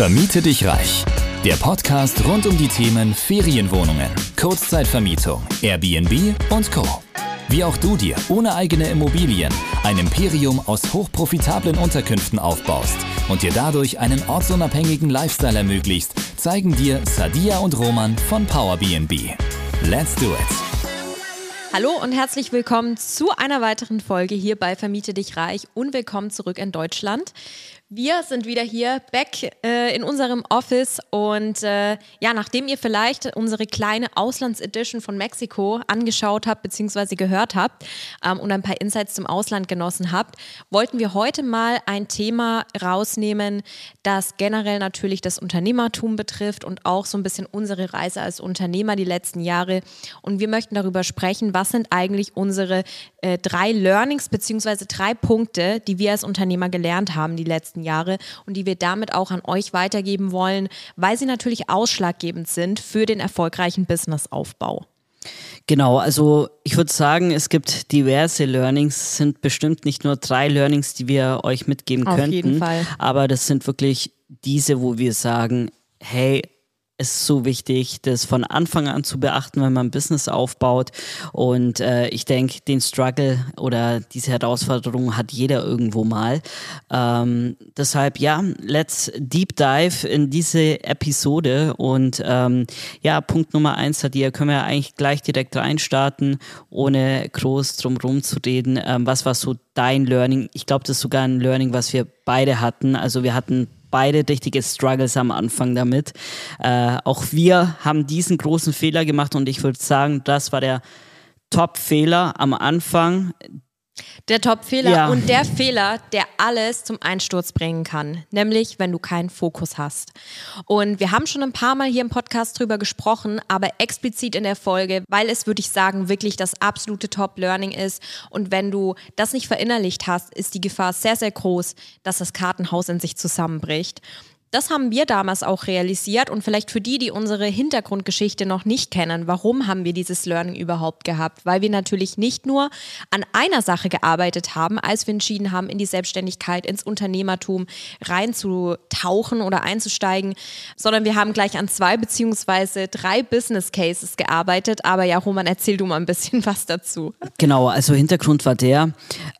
Vermiete dich reich. Der Podcast rund um die Themen Ferienwohnungen, Kurzzeitvermietung, Airbnb und Co. Wie auch du dir ohne eigene Immobilien ein Imperium aus hochprofitablen Unterkünften aufbaust und dir dadurch einen ortsunabhängigen Lifestyle ermöglicht, zeigen dir Sadia und Roman von PowerBnB. Let's do it! Hallo und herzlich willkommen zu einer weiteren Folge hier bei Vermiete dich reich und willkommen zurück in Deutschland. Wir sind wieder hier, back äh, in unserem Office und äh, ja, nachdem ihr vielleicht unsere kleine Auslandsedition von Mexiko angeschaut habt bzw. gehört habt ähm, und ein paar Insights zum Ausland genossen habt, wollten wir heute mal ein Thema rausnehmen, das generell natürlich das Unternehmertum betrifft und auch so ein bisschen unsere Reise als Unternehmer die letzten Jahre. Und wir möchten darüber sprechen, was sind eigentlich unsere äh, drei Learnings bzw. drei Punkte, die wir als Unternehmer gelernt haben die letzten letzten Jahre und die wir damit auch an euch weitergeben wollen, weil sie natürlich ausschlaggebend sind für den erfolgreichen Businessaufbau. Genau, also ich würde sagen, es gibt diverse Learnings, sind bestimmt nicht nur drei Learnings, die wir euch mitgeben Auf könnten, jeden Fall. aber das sind wirklich diese, wo wir sagen, hey, ist so wichtig, das von Anfang an zu beachten, wenn man ein Business aufbaut. Und äh, ich denke, den Struggle oder diese Herausforderung hat jeder irgendwo mal. Ähm, deshalb, ja, let's deep dive in diese Episode. Und ähm, ja, Punkt Nummer eins, Hadia, können wir eigentlich gleich direkt reinstarten, ohne groß drumherum zu reden. Ähm, was war so dein Learning? Ich glaube, das ist sogar ein Learning, was wir beide hatten. Also wir hatten beide richtige Struggles am Anfang damit. Äh, auch wir haben diesen großen Fehler gemacht und ich würde sagen, das war der Top-Fehler am Anfang, der Top-Fehler Ja. und der Fehler, der alles zum Einsturz bringen kann, nämlich wenn du keinen Fokus hast. Und wir haben schon ein paar Mal hier im Podcast drüber gesprochen, aber explizit in der Folge, weil es, würde ich sagen, wirklich das absolute Top-Learning ist. Und wenn du das nicht verinnerlicht hast, ist die Gefahr sehr, sehr groß, dass das Kartenhaus in sich zusammenbricht. Das haben wir damals auch realisiert und vielleicht für die, die unsere Hintergrundgeschichte noch nicht kennen, warum haben wir dieses Learning überhaupt gehabt? Weil wir natürlich nicht nur an einer Sache gearbeitet haben, als wir entschieden haben, in die Selbstständigkeit, ins Unternehmertum reinzutauchen oder einzusteigen, sondern wir haben gleich an zwei beziehungsweise drei Business Cases gearbeitet. Aber ja, Roman, erzähl du mal ein bisschen was dazu. Genau, also Hintergrund war der,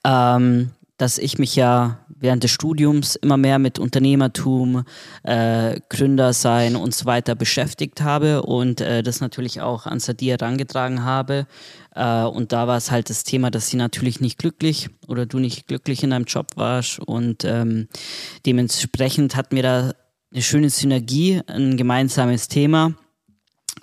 ähm, dass ich mich ja während des Studiums immer mehr mit Unternehmertum, äh, Gründer sein und so weiter beschäftigt habe und äh, das natürlich auch an Sadia herangetragen habe. Äh, und da war es halt das Thema, dass sie natürlich nicht glücklich oder du nicht glücklich in deinem Job warst und ähm, dementsprechend hatten wir da eine schöne Synergie, ein gemeinsames Thema.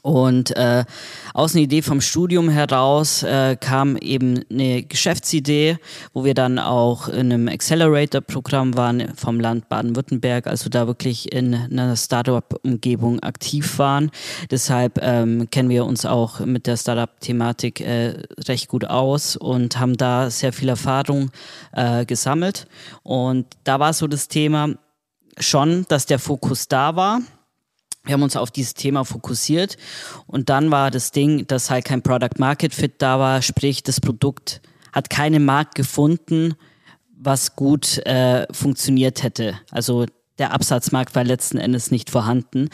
Und äh, aus einer Idee vom Studium heraus äh, kam eben eine Geschäftsidee, wo wir dann auch in einem Accelerator-Programm waren vom Land Baden-Württemberg, also da wirklich in einer Startup-Umgebung aktiv waren. Deshalb ähm, kennen wir uns auch mit der Startup-Thematik äh, recht gut aus und haben da sehr viel Erfahrung äh, gesammelt. Und da war so das Thema schon, dass der Fokus da war wir haben uns auf dieses Thema fokussiert und dann war das Ding, dass halt kein Product Market Fit da war, sprich das Produkt hat keinen Markt gefunden, was gut äh, funktioniert hätte. Also der Absatzmarkt war letzten Endes nicht vorhanden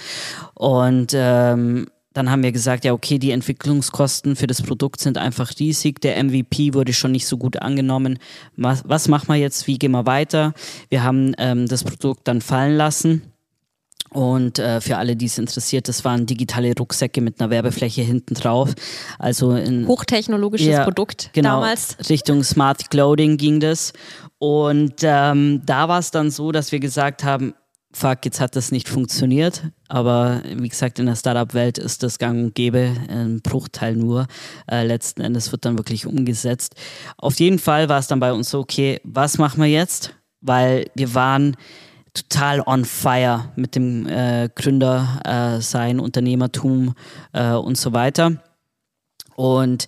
und ähm, dann haben wir gesagt, ja, okay, die Entwicklungskosten für das Produkt sind einfach riesig. Der MVP wurde schon nicht so gut angenommen. Was, was machen wir jetzt? Wie gehen wir weiter? Wir haben ähm, das Produkt dann fallen lassen und äh, für alle, die es interessiert, das waren digitale Rucksäcke mit einer Werbefläche hinten drauf. Also in Hochtechnologisches Ja, Produkt genau, damals. Richtung Smart Clothing ging das. Und ähm, da war es dann so, dass wir gesagt haben, fuck, jetzt hat das nicht funktioniert. Aber wie gesagt, in der Startup-Welt ist das gang und gäbe, ein Bruchteil nur. Äh, letzten Endes wird dann wirklich umgesetzt. Auf jeden Fall war es dann bei uns so, okay, was machen wir jetzt? Weil wir waren total on fire mit dem äh, Gründer äh, sein, Unternehmertum äh, und so weiter. Und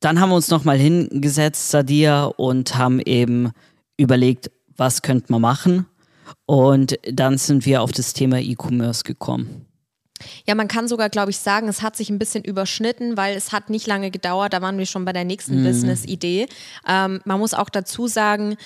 dann haben wir uns nochmal hingesetzt, Sadia, und haben eben überlegt, was könnte man machen. Und dann sind wir auf das Thema E-Commerce gekommen. Ja, man kann sogar, glaube ich, sagen, es hat sich ein bisschen überschnitten, weil es hat nicht lange gedauert. Da waren wir schon bei der nächsten Business-Idee. Ähm, man muss auch dazu sagen,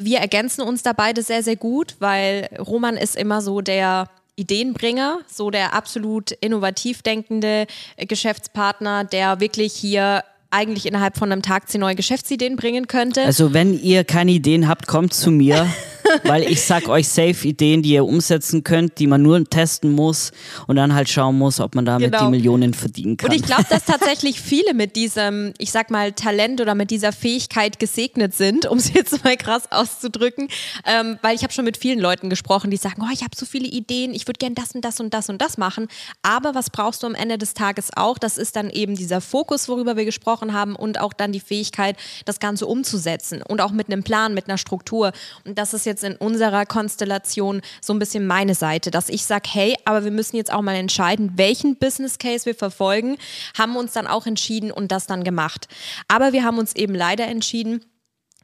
wir ergänzen uns da beide sehr, sehr gut, weil Roman ist immer so der Ideenbringer, so der absolut innovativ denkende Geschäftspartner, der wirklich hier eigentlich innerhalb von einem Tag zehn neue Geschäftsideen bringen könnte. Also wenn ihr keine Ideen habt, kommt zu mir. weil ich sag euch safe Ideen, die ihr umsetzen könnt, die man nur testen muss und dann halt schauen muss, ob man damit genau. die Millionen verdienen kann. Und ich glaube, dass tatsächlich viele mit diesem, ich sag mal, Talent oder mit dieser Fähigkeit gesegnet sind, um es jetzt mal krass auszudrücken, ähm, weil ich habe schon mit vielen Leuten gesprochen, die sagen, oh, ich habe so viele Ideen, ich würde gern das und das und das und das machen, aber was brauchst du am Ende des Tages auch? Das ist dann eben dieser Fokus, worüber wir gesprochen haben und auch dann die Fähigkeit, das Ganze umzusetzen und auch mit einem Plan, mit einer Struktur. Und das ist jetzt jetzt in unserer Konstellation so ein bisschen meine Seite, dass ich sage, hey, aber wir müssen jetzt auch mal entscheiden, welchen Business Case wir verfolgen, haben uns dann auch entschieden und das dann gemacht. Aber wir haben uns eben leider entschieden,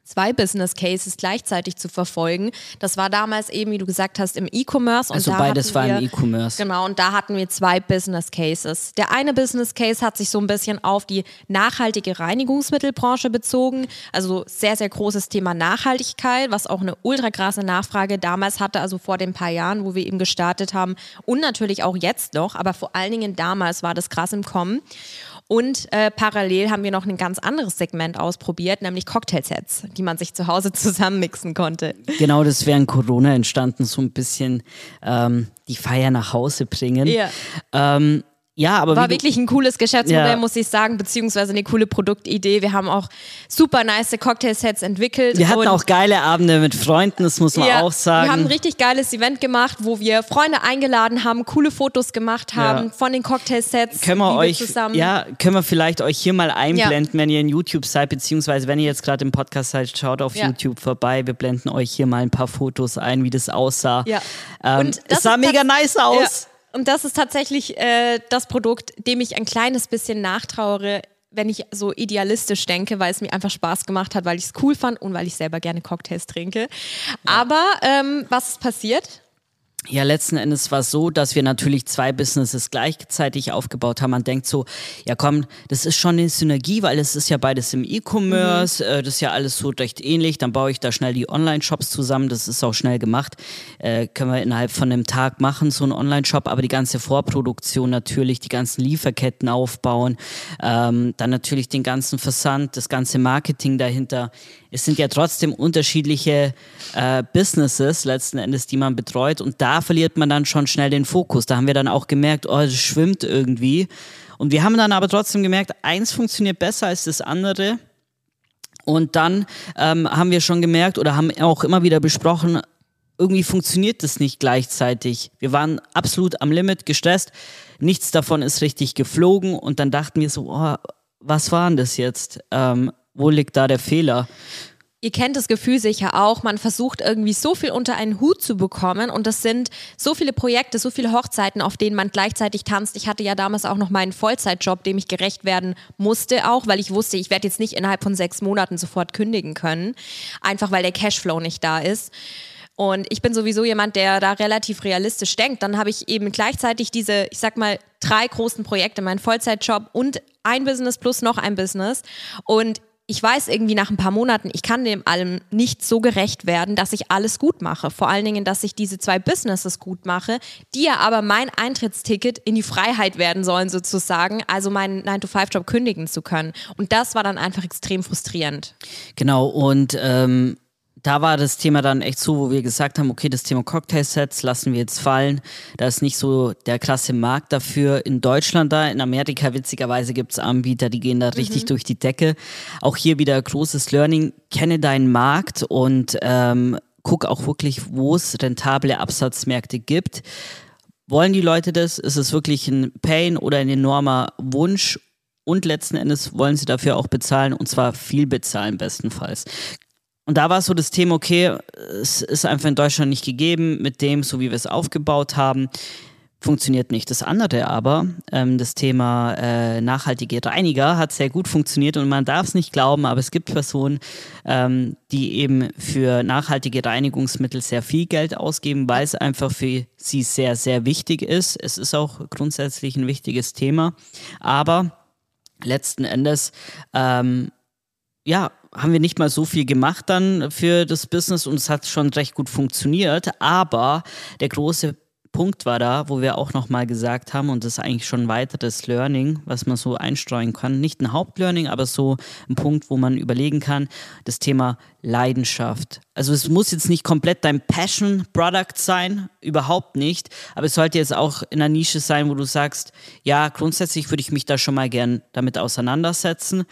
zwei Business Cases gleichzeitig zu verfolgen. Das war damals eben, wie du gesagt hast, im E-Commerce. Also beides war im E-Commerce. Genau, und da hatten wir zwei Business Cases. Der eine Business Case hat sich so ein bisschen auf die nachhaltige Reinigungsmittelbranche bezogen. Also sehr, sehr großes Thema Nachhaltigkeit, was auch eine ultra krasse Nachfrage damals hatte, also vor den paar Jahren, wo wir eben gestartet haben. Und natürlich auch jetzt noch, aber vor allen Dingen damals war das krass im Kommen. Und äh, parallel haben wir noch ein ganz anderes Segment ausprobiert, nämlich Cocktailsets, die man sich zu Hause zusammenmixen konnte. Genau, das wäre in Corona entstanden, so ein bisschen ähm, die Feier nach Hause bringen. Ja. Ähm, ja, aber war wirklich ein cooles Geschäftsmodell, ja. muss ich sagen, beziehungsweise eine coole Produktidee. Wir haben auch super nice Cocktailsets entwickelt. Wir hatten auch geile Abende mit Freunden, das muss man ja, auch sagen. Wir haben ein richtig geiles Event gemacht, wo wir Freunde eingeladen haben, coole Fotos gemacht haben ja. von den Cocktailsets. Können wir euch, zusammen. ja, können wir vielleicht euch hier mal einblenden, wenn ihr in YouTube seid, beziehungsweise wenn ihr jetzt gerade im Podcast seid, schaut auf YouTube vorbei. Wir blenden euch hier mal ein paar Fotos ein, wie das aussah. Ja. Ähm, Und das sah mega nice aus. Und das ist tatsächlich äh, das Produkt, dem ich ein kleines bisschen nachtrauere, wenn ich so idealistisch denke, weil es mir einfach Spaß gemacht hat, weil ich es cool fand und weil ich selber gerne Cocktails trinke. Ja. Aber ähm, was ist passiert? Ja, letzten Endes war es so, dass wir natürlich zwei Businesses gleichzeitig aufgebaut haben. Man denkt so, ja komm, das ist schon eine Synergie, weil es ist ja beides im E-Commerce, mhm. äh, das ist ja alles so recht ähnlich. Dann baue ich da schnell die Online-Shops zusammen, das ist auch schnell gemacht. Äh, können wir innerhalb von einem Tag machen, so einen Online-Shop, aber die ganze Vorproduktion natürlich, die ganzen Lieferketten aufbauen, ähm, dann natürlich den ganzen Versand, das ganze Marketing dahinter es sind ja trotzdem unterschiedliche äh, Businesses letzten Endes, die man betreut und da verliert man dann schon schnell den Fokus. Da haben wir dann auch gemerkt, oh, es schwimmt irgendwie. Und wir haben dann aber trotzdem gemerkt, eins funktioniert besser als das andere. Und dann ähm, haben wir schon gemerkt oder haben auch immer wieder besprochen, irgendwie funktioniert das nicht gleichzeitig. Wir waren absolut am Limit gestresst. Nichts davon ist richtig geflogen und dann dachten wir so, oh, was war denn das jetzt? Ähm, wo liegt da der Fehler? Ihr kennt das Gefühl sicher auch, man versucht irgendwie so viel unter einen Hut zu bekommen und das sind so viele Projekte, so viele Hochzeiten, auf denen man gleichzeitig tanzt. Ich hatte ja damals auch noch meinen Vollzeitjob, dem ich gerecht werden musste auch, weil ich wusste, ich werde jetzt nicht innerhalb von sechs Monaten sofort kündigen können, einfach weil der Cashflow nicht da ist. Und ich bin sowieso jemand, der da relativ realistisch denkt. Dann habe ich eben gleichzeitig diese, ich sag mal, drei großen Projekte, meinen Vollzeitjob und ein Business plus noch ein Business. Und ich weiß irgendwie nach ein paar Monaten, ich kann dem allem nicht so gerecht werden, dass ich alles gut mache. Vor allen Dingen, dass ich diese zwei Businesses gut mache, die ja aber mein Eintrittsticket in die Freiheit werden sollen sozusagen, also meinen 9-to-5-Job kündigen zu können. Und das war dann einfach extrem frustrierend. Genau, und ähm, da war das Thema dann echt so, wo wir gesagt haben, okay, das Thema Cocktail-Sets lassen wir jetzt fallen. Da ist nicht so der krasse Markt dafür in Deutschland da. In Amerika, witzigerweise, gibt es Anbieter, die gehen da richtig mhm. durch die Decke. Auch hier wieder großes Learning. Kenne deinen Markt und ähm, guck auch wirklich, wo es rentable Absatzmärkte gibt. Wollen die Leute das? Ist es wirklich ein Pain oder ein enormer Wunsch? Und letzten Endes wollen sie dafür auch bezahlen und zwar viel bezahlen bestenfalls. Und da war so das Thema, okay, es ist einfach in Deutschland nicht gegeben, mit dem, so wie wir es aufgebaut haben, funktioniert nicht. Das andere aber, ähm, das Thema äh, nachhaltige Reiniger hat sehr gut funktioniert und man darf es nicht glauben, aber es gibt Personen, ähm, die eben für nachhaltige Reinigungsmittel sehr viel Geld ausgeben, weil es einfach für sie sehr, sehr wichtig ist. Es ist auch grundsätzlich ein wichtiges Thema, aber letzten Endes ähm, ja, haben wir nicht mal so viel gemacht dann für das Business und es hat schon recht gut funktioniert. Aber der große Punkt war da, wo wir auch nochmal gesagt haben, und das ist eigentlich schon ein weiteres Learning, was man so einstreuen kann. Nicht ein Hauptlearning, aber so ein Punkt, wo man überlegen kann, das Thema Leidenschaft. Also es muss jetzt nicht komplett dein Passion-Product sein, überhaupt nicht, aber es sollte jetzt auch in einer Nische sein, wo du sagst, ja, grundsätzlich würde ich mich da schon mal gern damit auseinandersetzen.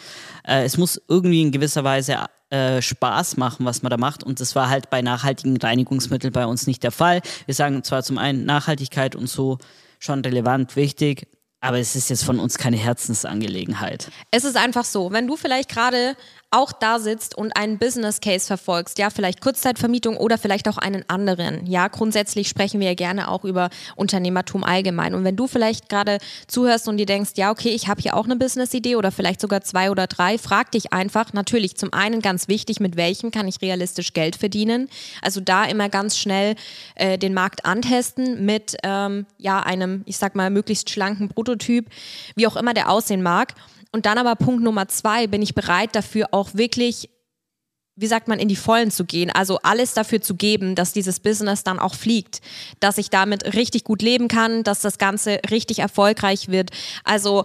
Äh, es muss irgendwie in gewisser Weise äh, Spaß machen, was man da macht. Und das war halt bei nachhaltigen Reinigungsmitteln bei uns nicht der Fall. Wir sagen zwar zum einen Nachhaltigkeit und so schon relevant, wichtig, aber es ist jetzt von uns keine Herzensangelegenheit. Es ist einfach so, wenn du vielleicht gerade auch da sitzt und einen Business Case verfolgst, ja, vielleicht Kurzzeitvermietung oder vielleicht auch einen anderen. Ja, grundsätzlich sprechen wir ja gerne auch über Unternehmertum allgemein. Und wenn du vielleicht gerade zuhörst und dir denkst, ja, okay, ich habe hier auch eine Business-Idee oder vielleicht sogar zwei oder drei, frag dich einfach natürlich zum einen ganz wichtig, mit welchem kann ich realistisch Geld verdienen. Also da immer ganz schnell äh, den Markt antesten mit ähm, ja einem, ich sag mal, möglichst schlanken Prototyp, wie auch immer der aussehen mag. Und dann aber Punkt Nummer zwei, bin ich bereit dafür auch wirklich wie sagt man, in die Vollen zu gehen. Also alles dafür zu geben, dass dieses Business dann auch fliegt, dass ich damit richtig gut leben kann, dass das Ganze richtig erfolgreich wird. Also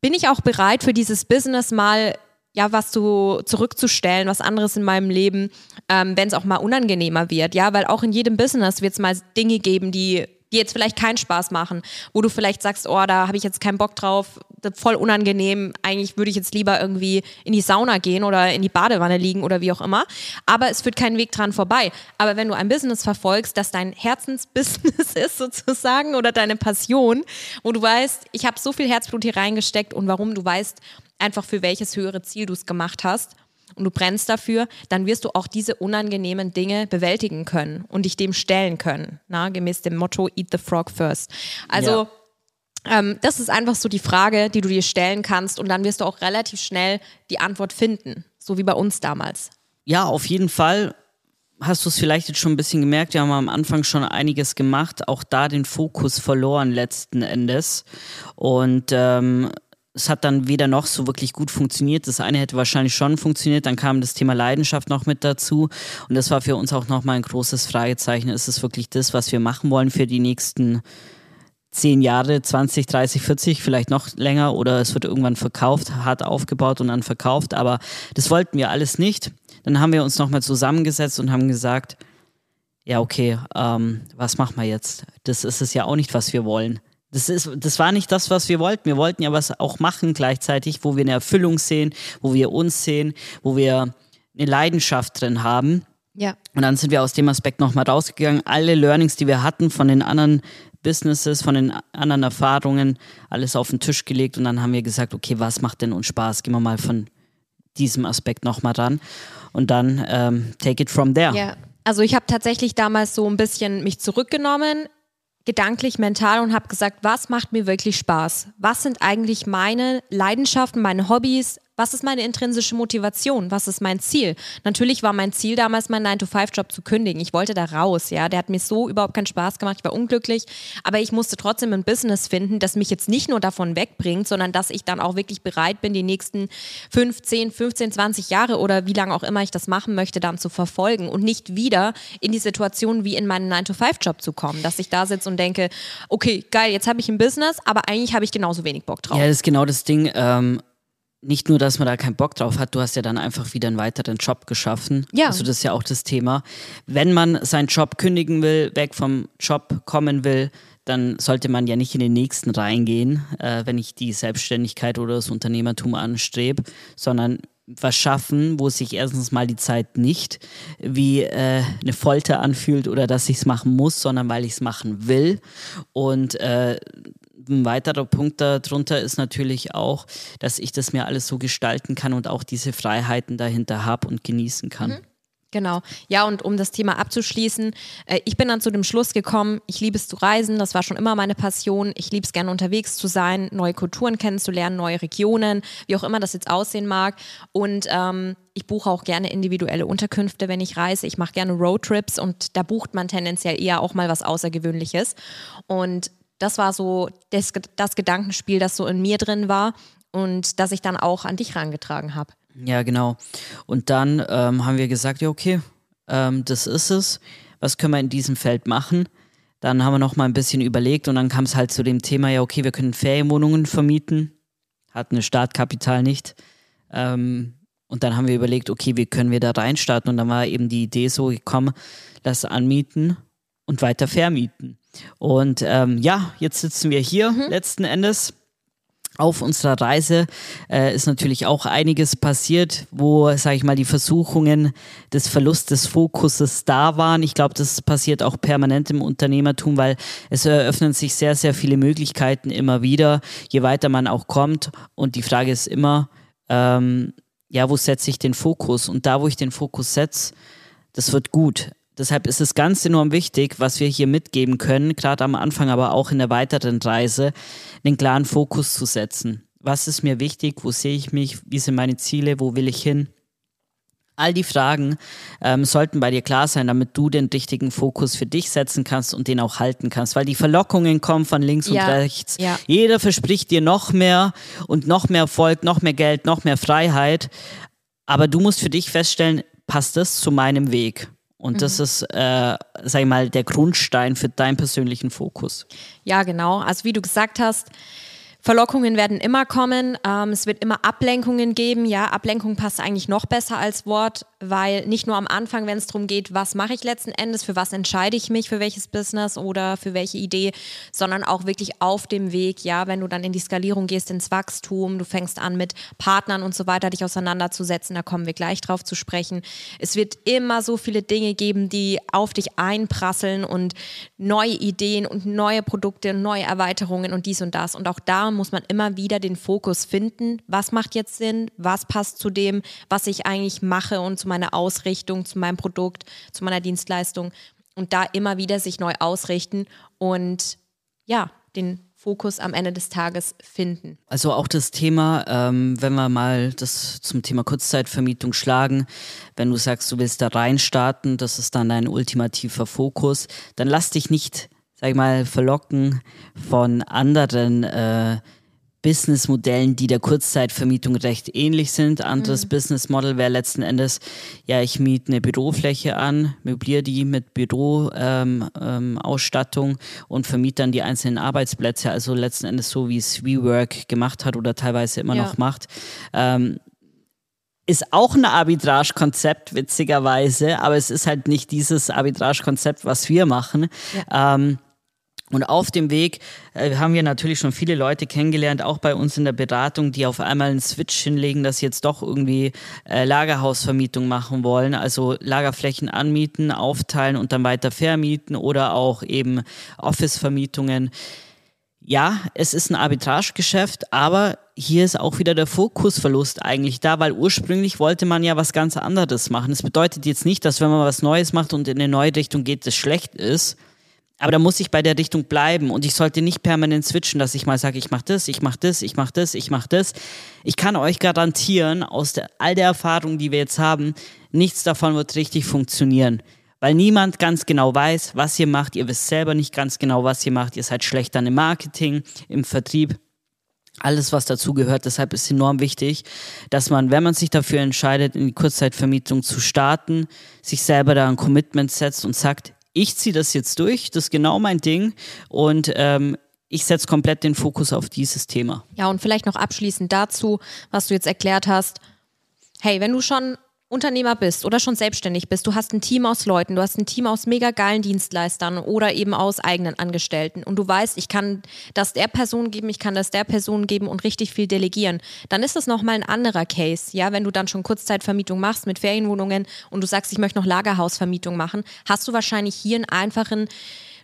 bin ich auch bereit für dieses Business mal ja, was zu, zurückzustellen, was anderes in meinem Leben, ähm, wenn es auch mal unangenehmer wird, ja, weil auch in jedem Business wird es mal Dinge geben, die die jetzt vielleicht keinen Spaß machen, wo du vielleicht sagst, oh, da habe ich jetzt keinen Bock drauf, voll unangenehm, eigentlich würde ich jetzt lieber irgendwie in die Sauna gehen oder in die Badewanne liegen oder wie auch immer, aber es führt keinen Weg dran vorbei. Aber wenn du ein Business verfolgst, das dein Herzensbusiness ist sozusagen oder deine Passion, wo du weißt, ich habe so viel Herzblut hier reingesteckt und warum du weißt einfach für welches höhere Ziel du es gemacht hast und du brennst dafür, dann wirst du auch diese unangenehmen Dinge bewältigen können und dich dem stellen können, na, gemäß dem Motto Eat the Frog First. Also ja. ähm, das ist einfach so die Frage, die du dir stellen kannst und dann wirst du auch relativ schnell die Antwort finden, so wie bei uns damals. Ja, auf jeden Fall hast du es vielleicht jetzt schon ein bisschen gemerkt, wir haben am Anfang schon einiges gemacht, auch da den Fokus verloren letzten Endes. Und ähm, es hat dann weder noch so wirklich gut funktioniert. Das eine hätte wahrscheinlich schon funktioniert, dann kam das Thema Leidenschaft noch mit dazu und das war für uns auch nochmal ein großes Fragezeichen. Ist es wirklich das, was wir machen wollen für die nächsten zehn Jahre, 20, 30, 40, vielleicht noch länger oder es wird irgendwann verkauft, hart aufgebaut und dann verkauft, aber das wollten wir alles nicht. Dann haben wir uns nochmal zusammengesetzt und haben gesagt, ja, okay, ähm, was machen wir jetzt? Das ist es ja auch nicht, was wir wollen. Das, ist, das war nicht das, was wir wollten. Wir wollten ja was auch machen gleichzeitig, wo wir eine Erfüllung sehen, wo wir uns sehen, wo wir eine Leidenschaft drin haben. Ja. Und dann sind wir aus dem Aspekt nochmal rausgegangen. Alle Learnings, die wir hatten von den anderen Businesses, von den anderen Erfahrungen, alles auf den Tisch gelegt und dann haben wir gesagt, okay, was macht denn uns Spaß? Gehen wir mal von diesem Aspekt nochmal ran und dann ähm, take it from there. Ja, also ich habe tatsächlich damals so ein bisschen mich zurückgenommen, gedanklich, mental und habe gesagt, was macht mir wirklich Spaß? Was sind eigentlich meine Leidenschaften, meine Hobbys? Was ist meine intrinsische Motivation? Was ist mein Ziel? Natürlich war mein Ziel damals, meinen 9-to-5-Job zu kündigen. Ich wollte da raus, ja. Der hat mir so überhaupt keinen Spaß gemacht. Ich war unglücklich. Aber ich musste trotzdem ein Business finden, das mich jetzt nicht nur davon wegbringt, sondern dass ich dann auch wirklich bereit bin, die nächsten 15, 15, 20 Jahre oder wie lange auch immer ich das machen möchte, dann zu verfolgen und nicht wieder in die Situation wie in meinen 9-to-5-Job zu kommen, dass ich da sitze und denke, okay, geil, jetzt habe ich ein Business, aber eigentlich habe ich genauso wenig Bock drauf. Ja, das ist genau das Ding. Ähm nicht nur, dass man da keinen Bock drauf hat, du hast ja dann einfach wieder einen weiteren Job geschaffen. Ja. Also das ist ja auch das Thema. Wenn man seinen Job kündigen will, weg vom Job kommen will, dann sollte man ja nicht in den nächsten reingehen, äh, wenn ich die Selbstständigkeit oder das Unternehmertum anstrebe, sondern was schaffen, wo sich erstens mal die Zeit nicht wie äh, eine Folter anfühlt oder dass ich es machen muss, sondern weil ich es machen will. Und äh, ein weiterer Punkt darunter ist natürlich auch, dass ich das mir alles so gestalten kann und auch diese Freiheiten dahinter habe und genießen kann. Mhm. Genau. Ja, und um das Thema abzuschließen, äh, ich bin dann zu dem Schluss gekommen, ich liebe es zu reisen, das war schon immer meine Passion. Ich liebe es gerne unterwegs zu sein, neue Kulturen kennenzulernen, neue Regionen, wie auch immer das jetzt aussehen mag. Und ähm, ich buche auch gerne individuelle Unterkünfte, wenn ich reise. Ich mache gerne Roadtrips und da bucht man tendenziell eher auch mal was Außergewöhnliches. Und das war so das, das Gedankenspiel, das so in mir drin war und das ich dann auch an dich herangetragen habe. Ja, genau. Und dann ähm, haben wir gesagt, ja, okay, ähm, das ist es. Was können wir in diesem Feld machen? Dann haben wir noch mal ein bisschen überlegt und dann kam es halt zu dem Thema, ja, okay, wir können Ferienwohnungen vermieten, hatten ein Startkapital nicht. Ähm, und dann haben wir überlegt, okay, wie können wir da reinstarten? Und dann war eben die Idee so, komm, lass anmieten und weiter vermieten. Und ähm, ja, jetzt sitzen wir hier mhm. letzten Endes auf unserer Reise äh, ist natürlich auch einiges passiert, wo, sage ich mal, die Versuchungen des Verlusts des Fokuses da waren. Ich glaube, das passiert auch permanent im Unternehmertum, weil es eröffnen sich sehr, sehr viele Möglichkeiten immer wieder, je weiter man auch kommt. Und die Frage ist immer, ähm, ja, wo setze ich den Fokus? Und da, wo ich den Fokus setze, das wird gut. Deshalb ist es ganz enorm wichtig, was wir hier mitgeben können, gerade am Anfang, aber auch in der weiteren Reise, den klaren Fokus zu setzen. Was ist mir wichtig? Wo sehe ich mich? Wie sind meine Ziele? Wo will ich hin? All die Fragen ähm, sollten bei dir klar sein, damit du den richtigen Fokus für dich setzen kannst und den auch halten kannst, weil die Verlockungen kommen von links ja, und rechts. Ja. Jeder verspricht dir noch mehr und noch mehr Erfolg, noch mehr Geld, noch mehr Freiheit. Aber du musst für dich feststellen, passt das zu meinem Weg? Und mhm. das ist, äh, sag ich mal, der Grundstein für deinen persönlichen Fokus. Ja, genau. Also wie du gesagt hast, Verlockungen werden immer kommen. Ähm, es wird immer Ablenkungen geben. Ja, Ablenkung passt eigentlich noch besser als Wort, weil nicht nur am Anfang, wenn es darum geht, was mache ich letzten Endes, für was entscheide ich mich, für welches Business oder für welche Idee, sondern auch wirklich auf dem Weg. Ja, wenn du dann in die Skalierung gehst, ins Wachstum, du fängst an mit Partnern und so weiter, dich auseinanderzusetzen. Da kommen wir gleich drauf zu sprechen. Es wird immer so viele Dinge geben, die auf dich einprasseln und neue Ideen und neue Produkte, neue Erweiterungen und dies und das. Und auch da muss man immer wieder den Fokus finden. Was macht jetzt Sinn? Was passt zu dem, was ich eigentlich mache und zu meiner Ausrichtung, zu meinem Produkt, zu meiner Dienstleistung? Und da immer wieder sich neu ausrichten und ja, den Fokus am Ende des Tages finden. Also auch das Thema, ähm, wenn wir mal das zum Thema Kurzzeitvermietung schlagen, wenn du sagst, du willst da reinstarten, das ist dann dein ultimativer Fokus, dann lass dich nicht sag ich mal, verlocken von anderen äh, Businessmodellen, die der Kurzzeitvermietung recht ähnlich sind. Anderes mhm. Businessmodell wäre letzten Endes, ja, ich miete eine Bürofläche an, möbliere die mit Büroausstattung ähm, ähm, und vermiete dann die einzelnen Arbeitsplätze. Also letzten Endes so, wie es WeWork gemacht hat oder teilweise immer ja. noch macht. Ähm, ist auch ein Arbitrage-Konzept, witzigerweise, aber es ist halt nicht dieses Arbitrage-Konzept, was wir machen. Ja. Ähm, und auf dem Weg äh, haben wir natürlich schon viele Leute kennengelernt, auch bei uns in der Beratung, die auf einmal einen Switch hinlegen, dass sie jetzt doch irgendwie äh, Lagerhausvermietung machen wollen, also Lagerflächen anmieten, aufteilen und dann weiter vermieten oder auch eben Office-Vermietungen. Ja, es ist ein Arbitragegeschäft, aber hier ist auch wieder der Fokusverlust eigentlich da, weil ursprünglich wollte man ja was ganz anderes machen. Das bedeutet jetzt nicht, dass wenn man was Neues macht und in eine neue Richtung geht, das schlecht ist, aber da muss ich bei der Richtung bleiben und ich sollte nicht permanent switchen, dass ich mal sage, ich mache das, ich mache das, ich mache das, ich mache das. Ich kann euch garantieren, aus der, all der Erfahrung, die wir jetzt haben, nichts davon wird richtig funktionieren. Weil niemand ganz genau weiß, was ihr macht. Ihr wisst selber nicht ganz genau, was ihr macht. Ihr seid schlecht dann im Marketing, im Vertrieb alles, was dazu gehört. Deshalb ist enorm wichtig, dass man, wenn man sich dafür entscheidet, in die Kurzzeitvermietung zu starten, sich selber da ein Commitment setzt und sagt, ich ziehe das jetzt durch, das ist genau mein Ding und ähm, ich setze komplett den Fokus auf dieses Thema. Ja, und vielleicht noch abschließend dazu, was du jetzt erklärt hast. Hey, wenn du schon Unternehmer bist oder schon selbstständig bist, du hast ein Team aus Leuten, du hast ein Team aus mega geilen Dienstleistern oder eben aus eigenen Angestellten und du weißt, ich kann das der Person geben, ich kann das der Person geben und richtig viel delegieren, dann ist das nochmal ein anderer Case. Ja, wenn du dann schon Kurzzeitvermietung machst mit Ferienwohnungen und du sagst, ich möchte noch Lagerhausvermietung machen, hast du wahrscheinlich hier einen einfachen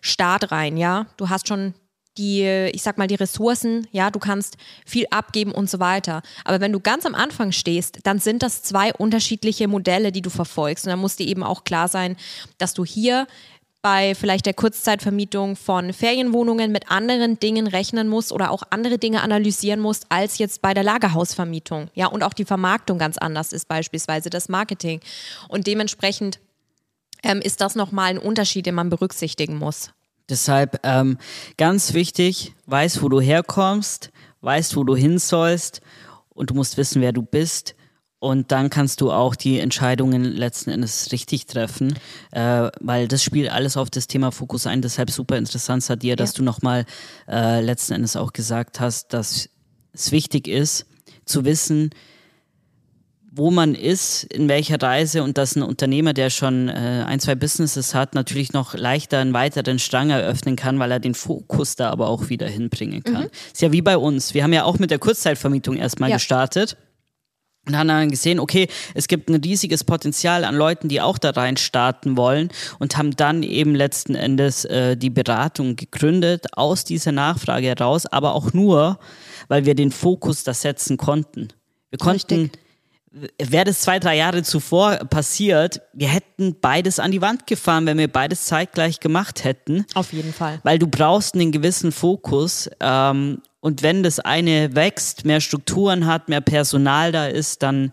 Start rein, ja. Du hast schon die, ich sag mal, die Ressourcen, ja, du kannst viel abgeben und so weiter. Aber wenn du ganz am Anfang stehst, dann sind das zwei unterschiedliche Modelle, die du verfolgst. Und dann muss dir eben auch klar sein, dass du hier bei vielleicht der Kurzzeitvermietung von Ferienwohnungen mit anderen Dingen rechnen musst oder auch andere Dinge analysieren musst als jetzt bei der Lagerhausvermietung. Ja, und auch die Vermarktung ganz anders ist, beispielsweise das Marketing. Und dementsprechend ähm, ist das nochmal ein Unterschied, den man berücksichtigen muss. Deshalb ähm, ganz wichtig, weiß, wo du herkommst, weißt, wo du hin sollst und du musst wissen, wer du bist Und dann kannst du auch die Entscheidungen letzten Endes richtig treffen, äh, weil das spielt alles auf das Thema Fokus ein. Deshalb super interessant, Sadir, dass du nochmal äh, letzten Endes auch gesagt hast, dass es wichtig ist, zu wissen, wo man ist, in welcher Reise und dass ein Unternehmer, der schon äh, ein, zwei Businesses hat, natürlich noch leichter einen weiteren Strang eröffnen kann, weil er den Fokus da aber auch wieder hinbringen kann. Mhm. Ist ja wie bei uns. Wir haben ja auch mit der Kurzzeitvermietung erstmal ja. gestartet. Und haben dann gesehen, okay, es gibt ein riesiges Potenzial an Leuten, die auch da rein starten wollen und haben dann eben letzten Endes äh, die Beratung gegründet aus dieser Nachfrage heraus, aber auch nur, weil wir den Fokus da setzen konnten. Wir konnten Richtig wäre das zwei, drei Jahre zuvor passiert, wir hätten beides an die Wand gefahren, wenn wir beides zeitgleich gemacht hätten. Auf jeden Fall. Weil du brauchst einen gewissen Fokus. Ähm, und wenn das eine wächst, mehr Strukturen hat, mehr Personal da ist, dann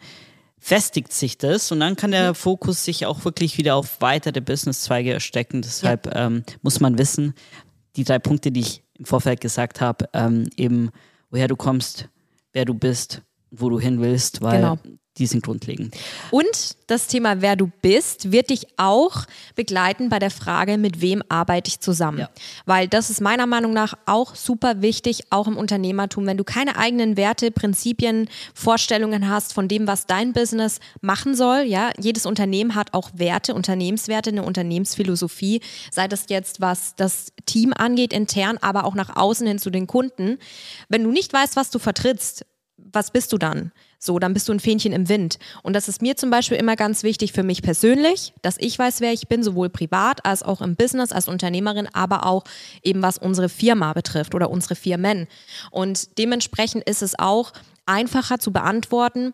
festigt sich das und dann kann der Fokus sich auch wirklich wieder auf weitere Businesszweige erstecken. Deshalb ja. ähm, muss man wissen, die drei Punkte, die ich im Vorfeld gesagt habe, ähm, eben woher du kommst, wer du bist, wo du hin willst, weil genau die sind grundlegend. Und das Thema, wer du bist, wird dich auch begleiten bei der Frage, mit wem arbeite ich zusammen. Ja. Weil das ist meiner Meinung nach auch super wichtig, auch im Unternehmertum. Wenn du keine eigenen Werte, Prinzipien, Vorstellungen hast von dem, was dein Business machen soll, ja, jedes Unternehmen hat auch Werte, Unternehmenswerte, eine Unternehmensphilosophie, sei das jetzt, was das Team angeht, intern, aber auch nach außen hin zu den Kunden. Wenn du nicht weißt, was du vertrittst, was bist du dann? So, dann bist du ein Fähnchen im Wind. Und das ist mir zum Beispiel immer ganz wichtig für mich persönlich, dass ich weiß, wer ich bin, sowohl privat als auch im Business, als Unternehmerin, aber auch eben was unsere Firma betrifft oder unsere Firmen. Und dementsprechend ist es auch einfacher zu beantworten,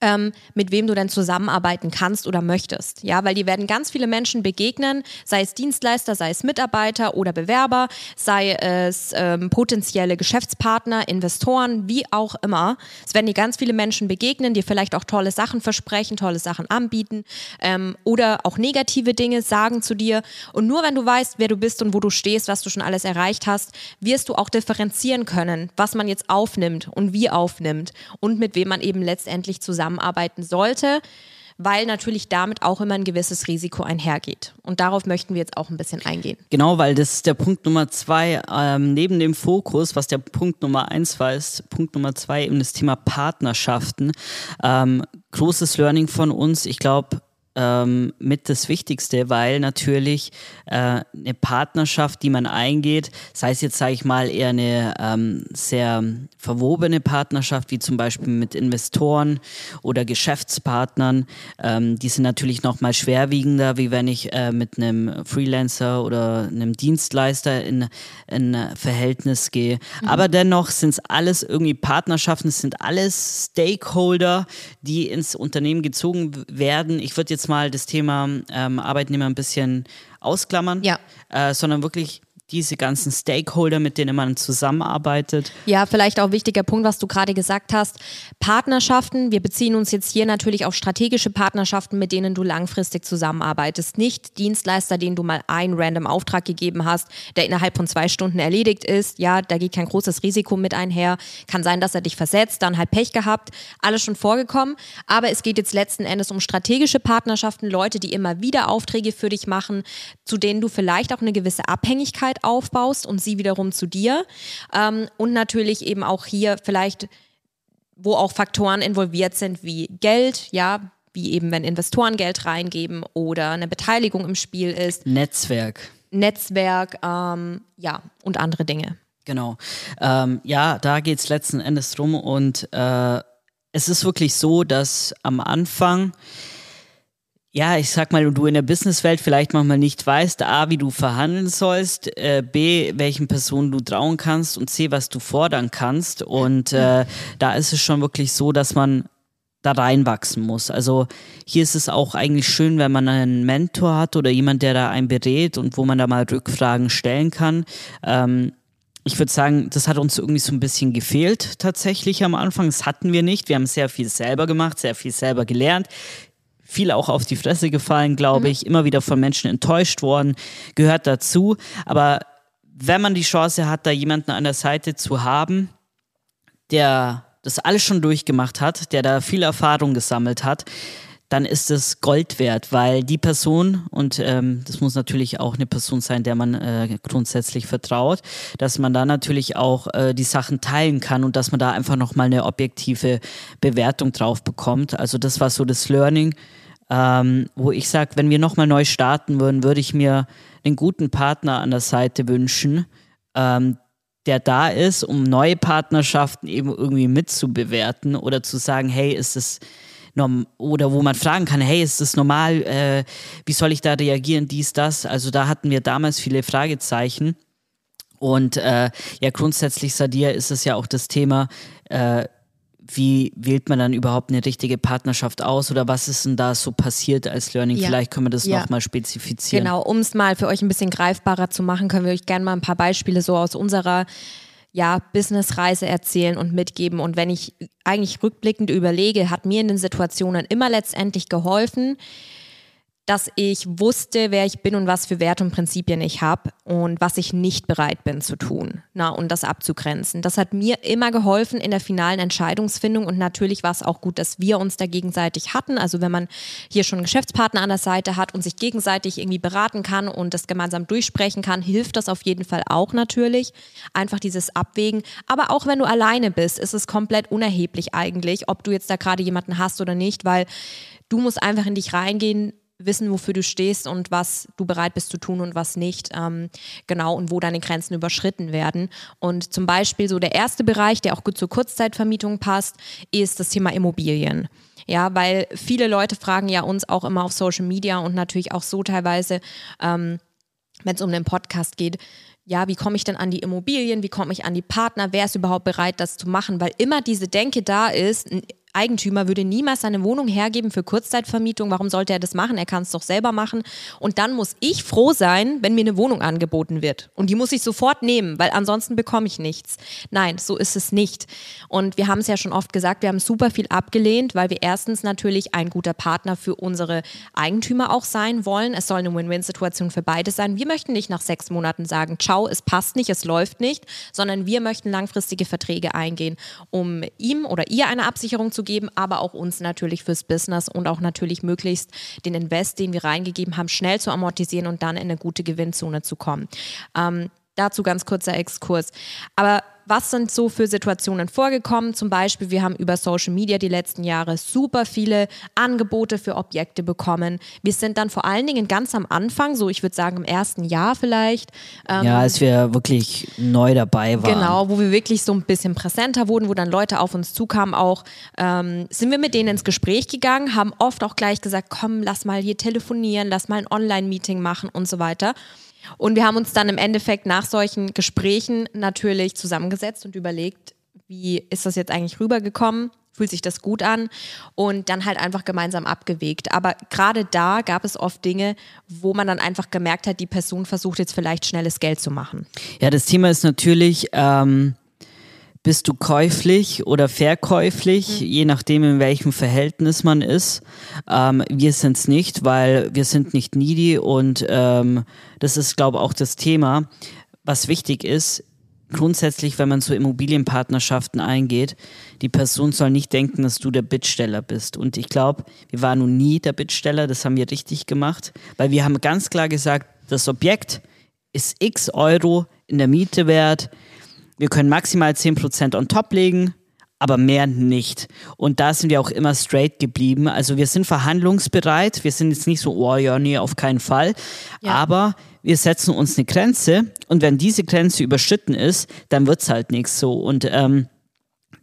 ähm, mit wem du denn zusammenarbeiten kannst oder möchtest. Ja, weil die werden ganz viele Menschen begegnen, sei es Dienstleister, sei es Mitarbeiter oder Bewerber, sei es ähm, potenzielle Geschäftspartner, Investoren, wie auch immer. Es werden dir ganz viele Menschen begegnen, dir vielleicht auch tolle Sachen versprechen, tolle Sachen anbieten ähm, oder auch negative Dinge sagen zu dir. Und nur wenn du weißt, wer du bist und wo du stehst, was du schon alles erreicht hast, wirst du auch differenzieren können, was man jetzt aufnimmt und wie aufnimmt und mit wem man eben letztendlich zusammen zusammenarbeiten sollte, weil natürlich damit auch immer ein gewisses Risiko einhergeht. Und darauf möchten wir jetzt auch ein bisschen eingehen. Genau, weil das ist der Punkt Nummer zwei. Ähm, neben dem Fokus, was der Punkt Nummer eins war, ist Punkt Nummer zwei eben das Thema Partnerschaften. Ähm, großes Learning von uns. Ich glaube, ähm, mit das Wichtigste, weil natürlich äh, eine Partnerschaft, die man eingeht, sei es jetzt, sage ich mal, eher eine ähm, sehr verwobene Partnerschaft, wie zum Beispiel mit Investoren oder Geschäftspartnern, ähm, die sind natürlich noch mal schwerwiegender, wie wenn ich äh, mit einem Freelancer oder einem Dienstleister in ein Verhältnis gehe. Mhm. Aber dennoch sind es alles irgendwie Partnerschaften, es sind alles Stakeholder, die ins Unternehmen gezogen werden. Ich würde jetzt mal das Thema ähm, Arbeitnehmer ein bisschen ausklammern, ja. äh, sondern wirklich diese ganzen Stakeholder, mit denen man zusammenarbeitet. Ja, vielleicht auch wichtiger Punkt, was du gerade gesagt hast. Partnerschaften. Wir beziehen uns jetzt hier natürlich auf strategische Partnerschaften, mit denen du langfristig zusammenarbeitest. Nicht Dienstleister, denen du mal einen random Auftrag gegeben hast, der innerhalb von zwei Stunden erledigt ist. Ja, da geht kein großes Risiko mit einher. Kann sein, dass er dich versetzt, dann halt Pech gehabt. Alles schon vorgekommen. Aber es geht jetzt letzten Endes um strategische Partnerschaften, Leute, die immer wieder Aufträge für dich machen, zu denen du vielleicht auch eine gewisse Abhängigkeit Abhängigkeit aufbaust und sie wiederum zu dir. Ähm, und natürlich eben auch hier vielleicht, wo auch Faktoren involviert sind wie Geld, ja, wie eben wenn Investoren Geld reingeben oder eine Beteiligung im Spiel ist. Netzwerk. Netzwerk, ähm, ja, und andere Dinge. Genau. Ähm, ja, da geht es letzten Endes drum und äh, es ist wirklich so, dass am Anfang ja, ich sag mal, du in der Businesswelt vielleicht manchmal nicht weißt, A, wie du verhandeln sollst, äh, B, welchen Personen du trauen kannst und C, was du fordern kannst. Und äh, da ist es schon wirklich so, dass man da reinwachsen muss. Also hier ist es auch eigentlich schön, wenn man einen Mentor hat oder jemand, der da einen berät und wo man da mal Rückfragen stellen kann. Ähm, ich würde sagen, das hat uns irgendwie so ein bisschen gefehlt tatsächlich am Anfang. Das hatten wir nicht. Wir haben sehr viel selber gemacht, sehr viel selber gelernt viel auch auf die Fresse gefallen, glaube mhm. ich, immer wieder von Menschen enttäuscht worden, gehört dazu. Aber wenn man die Chance hat, da jemanden an der Seite zu haben, der das alles schon durchgemacht hat, der da viel Erfahrung gesammelt hat, dann ist es Gold wert, weil die Person, und ähm, das muss natürlich auch eine Person sein, der man äh, grundsätzlich vertraut, dass man da natürlich auch äh, die Sachen teilen kann und dass man da einfach nochmal eine objektive Bewertung drauf bekommt. Also das war so das Learning, ähm, wo ich sage, wenn wir nochmal neu starten würden, würde ich mir einen guten Partner an der Seite wünschen, ähm, der da ist, um neue Partnerschaften eben irgendwie mitzubewerten oder zu sagen, hey, ist es oder wo man fragen kann, hey, ist das normal? Äh, wie soll ich da reagieren? Dies, das. Also da hatten wir damals viele Fragezeichen. Und äh, ja, grundsätzlich, Sadir, ist es ja auch das Thema, äh, wie wählt man dann überhaupt eine richtige Partnerschaft aus oder was ist denn da so passiert als Learning? Ja. Vielleicht können wir das ja. nochmal spezifizieren. Genau, um es mal für euch ein bisschen greifbarer zu machen, können wir euch gerne mal ein paar Beispiele so aus unserer ja, Businessreise erzählen und mitgeben. Und wenn ich eigentlich rückblickend überlege, hat mir in den Situationen immer letztendlich geholfen, dass ich wusste, wer ich bin und was für Werte und Prinzipien ich habe und was ich nicht bereit bin zu tun. Na, und das abzugrenzen. Das hat mir immer geholfen in der finalen Entscheidungsfindung und natürlich war es auch gut, dass wir uns da gegenseitig hatten. Also wenn man hier schon einen Geschäftspartner an der Seite hat und sich gegenseitig irgendwie beraten kann und das gemeinsam durchsprechen kann, hilft das auf jeden Fall auch natürlich. Einfach dieses Abwägen. Aber auch wenn du alleine bist, ist es komplett unerheblich eigentlich, ob du jetzt da gerade jemanden hast oder nicht, weil du musst einfach in dich reingehen, wissen, wofür du stehst und was du bereit bist zu tun und was nicht. Ähm, genau, und wo deine Grenzen überschritten werden. Und zum Beispiel so der erste Bereich, der auch gut zur Kurzzeitvermietung passt, ist das Thema Immobilien. Ja, weil viele Leute fragen ja uns auch immer auf Social Media und natürlich auch so teilweise, ähm, wenn es um den Podcast geht, ja, wie komme ich denn an die Immobilien, wie komme ich an die Partner, wer ist überhaupt bereit, das zu machen, weil immer diese Denke da ist, Eigentümer würde niemals seine Wohnung hergeben für Kurzzeitvermietung. Warum sollte er das machen? Er kann es doch selber machen. Und dann muss ich froh sein, wenn mir eine Wohnung angeboten wird. Und die muss ich sofort nehmen, weil ansonsten bekomme ich nichts. Nein, so ist es nicht. Und wir haben es ja schon oft gesagt, wir haben super viel abgelehnt, weil wir erstens natürlich ein guter Partner für unsere Eigentümer auch sein wollen. Es soll eine Win-Win-Situation für beide sein. Wir möchten nicht nach sechs Monaten sagen, ciao, es passt nicht, es läuft nicht, sondern wir möchten langfristige Verträge eingehen, um ihm oder ihr eine Absicherung zu geben, aber auch uns natürlich fürs Business und auch natürlich möglichst den Invest, den wir reingegeben haben, schnell zu amortisieren und dann in eine gute Gewinnzone zu kommen. Ähm, dazu ganz kurzer Exkurs. Aber was sind so für Situationen vorgekommen? Zum Beispiel, wir haben über Social Media die letzten Jahre super viele Angebote für Objekte bekommen. Wir sind dann vor allen Dingen ganz am Anfang, so ich würde sagen im ersten Jahr vielleicht. Ähm, ja, als wir wirklich neu dabei waren. Genau, wo wir wirklich so ein bisschen präsenter wurden, wo dann Leute auf uns zukamen auch, ähm, sind wir mit denen ins Gespräch gegangen, haben oft auch gleich gesagt, komm, lass mal hier telefonieren, lass mal ein Online-Meeting machen und so weiter. Und wir haben uns dann im Endeffekt nach solchen Gesprächen natürlich zusammengesetzt und überlegt, wie ist das jetzt eigentlich rübergekommen? Fühlt sich das gut an? Und dann halt einfach gemeinsam abgewegt. Aber gerade da gab es oft Dinge, wo man dann einfach gemerkt hat, die Person versucht jetzt vielleicht schnelles Geld zu machen. Ja, das Thema ist natürlich, ähm, bist du käuflich oder verkäuflich, mhm. je nachdem, in welchem Verhältnis man ist. Ähm, wir sind es nicht, weil wir sind nicht needy und ähm, das ist, glaube ich, auch das Thema. Was wichtig ist, grundsätzlich, wenn man so Immobilienpartnerschaften eingeht, die Person soll nicht denken, dass du der Bittsteller bist. Und ich glaube, wir waren nun nie der Bittsteller, das haben wir richtig gemacht, weil wir haben ganz klar gesagt, das Objekt ist x Euro in der Miete wert wir können maximal 10% on top legen, aber mehr nicht. Und da sind wir auch immer straight geblieben. Also wir sind verhandlungsbereit. Wir sind jetzt nicht so, oh ja, nee, auf keinen Fall. Ja. Aber wir setzen uns eine Grenze und wenn diese Grenze überschritten ist, dann wird es halt nichts so. Und ähm,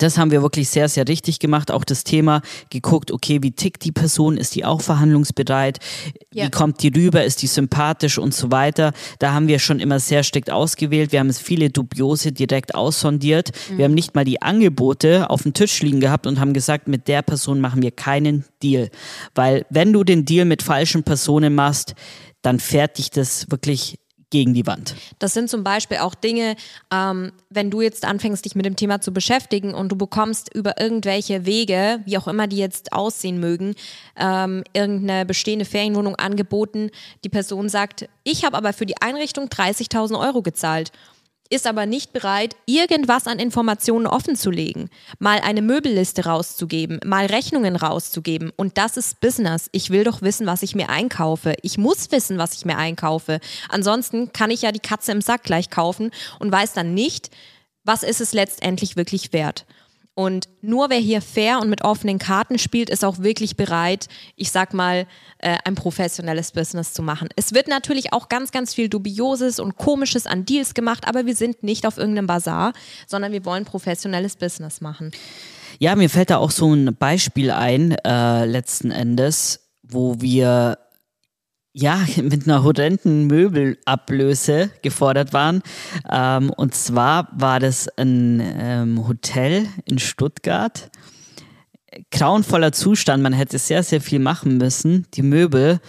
das haben wir wirklich sehr, sehr richtig gemacht. Auch das Thema geguckt, okay, wie tickt die Person? Ist die auch verhandlungsbereit? Ja. Wie kommt die rüber? Ist die sympathisch und so weiter? Da haben wir schon immer sehr strikt ausgewählt. Wir haben es viele Dubiose direkt aussondiert. Mhm. Wir haben nicht mal die Angebote auf dem Tisch liegen gehabt und haben gesagt, mit der Person machen wir keinen Deal. Weil wenn du den Deal mit falschen Personen machst, dann fährt dich das wirklich gegen die Wand. Das sind zum Beispiel auch Dinge, ähm, wenn du jetzt anfängst, dich mit dem Thema zu beschäftigen und du bekommst über irgendwelche Wege, wie auch immer die jetzt aussehen mögen, ähm, irgendeine bestehende Ferienwohnung angeboten. Die Person sagt, ich habe aber für die Einrichtung 30.000 Euro gezahlt ist aber nicht bereit, irgendwas an Informationen offenzulegen, mal eine Möbelliste rauszugeben, mal Rechnungen rauszugeben. Und das ist Business. Ich will doch wissen, was ich mir einkaufe. Ich muss wissen, was ich mir einkaufe. Ansonsten kann ich ja die Katze im Sack gleich kaufen und weiß dann nicht, was ist es letztendlich wirklich wert. Und nur wer hier fair und mit offenen Karten spielt, ist auch wirklich bereit, ich sag mal, äh, ein professionelles Business zu machen. Es wird natürlich auch ganz, ganz viel Dubioses und Komisches an Deals gemacht, aber wir sind nicht auf irgendeinem Bazar, sondern wir wollen professionelles Business machen. Ja, mir fällt da auch so ein Beispiel ein, äh, letzten Endes, wo wir ja, mit einer horrenden Möbelablöse gefordert waren. Ähm, und zwar war das ein ähm, Hotel in Stuttgart. Grauenvoller Zustand, man hätte sehr, sehr viel machen müssen. Die Möbel,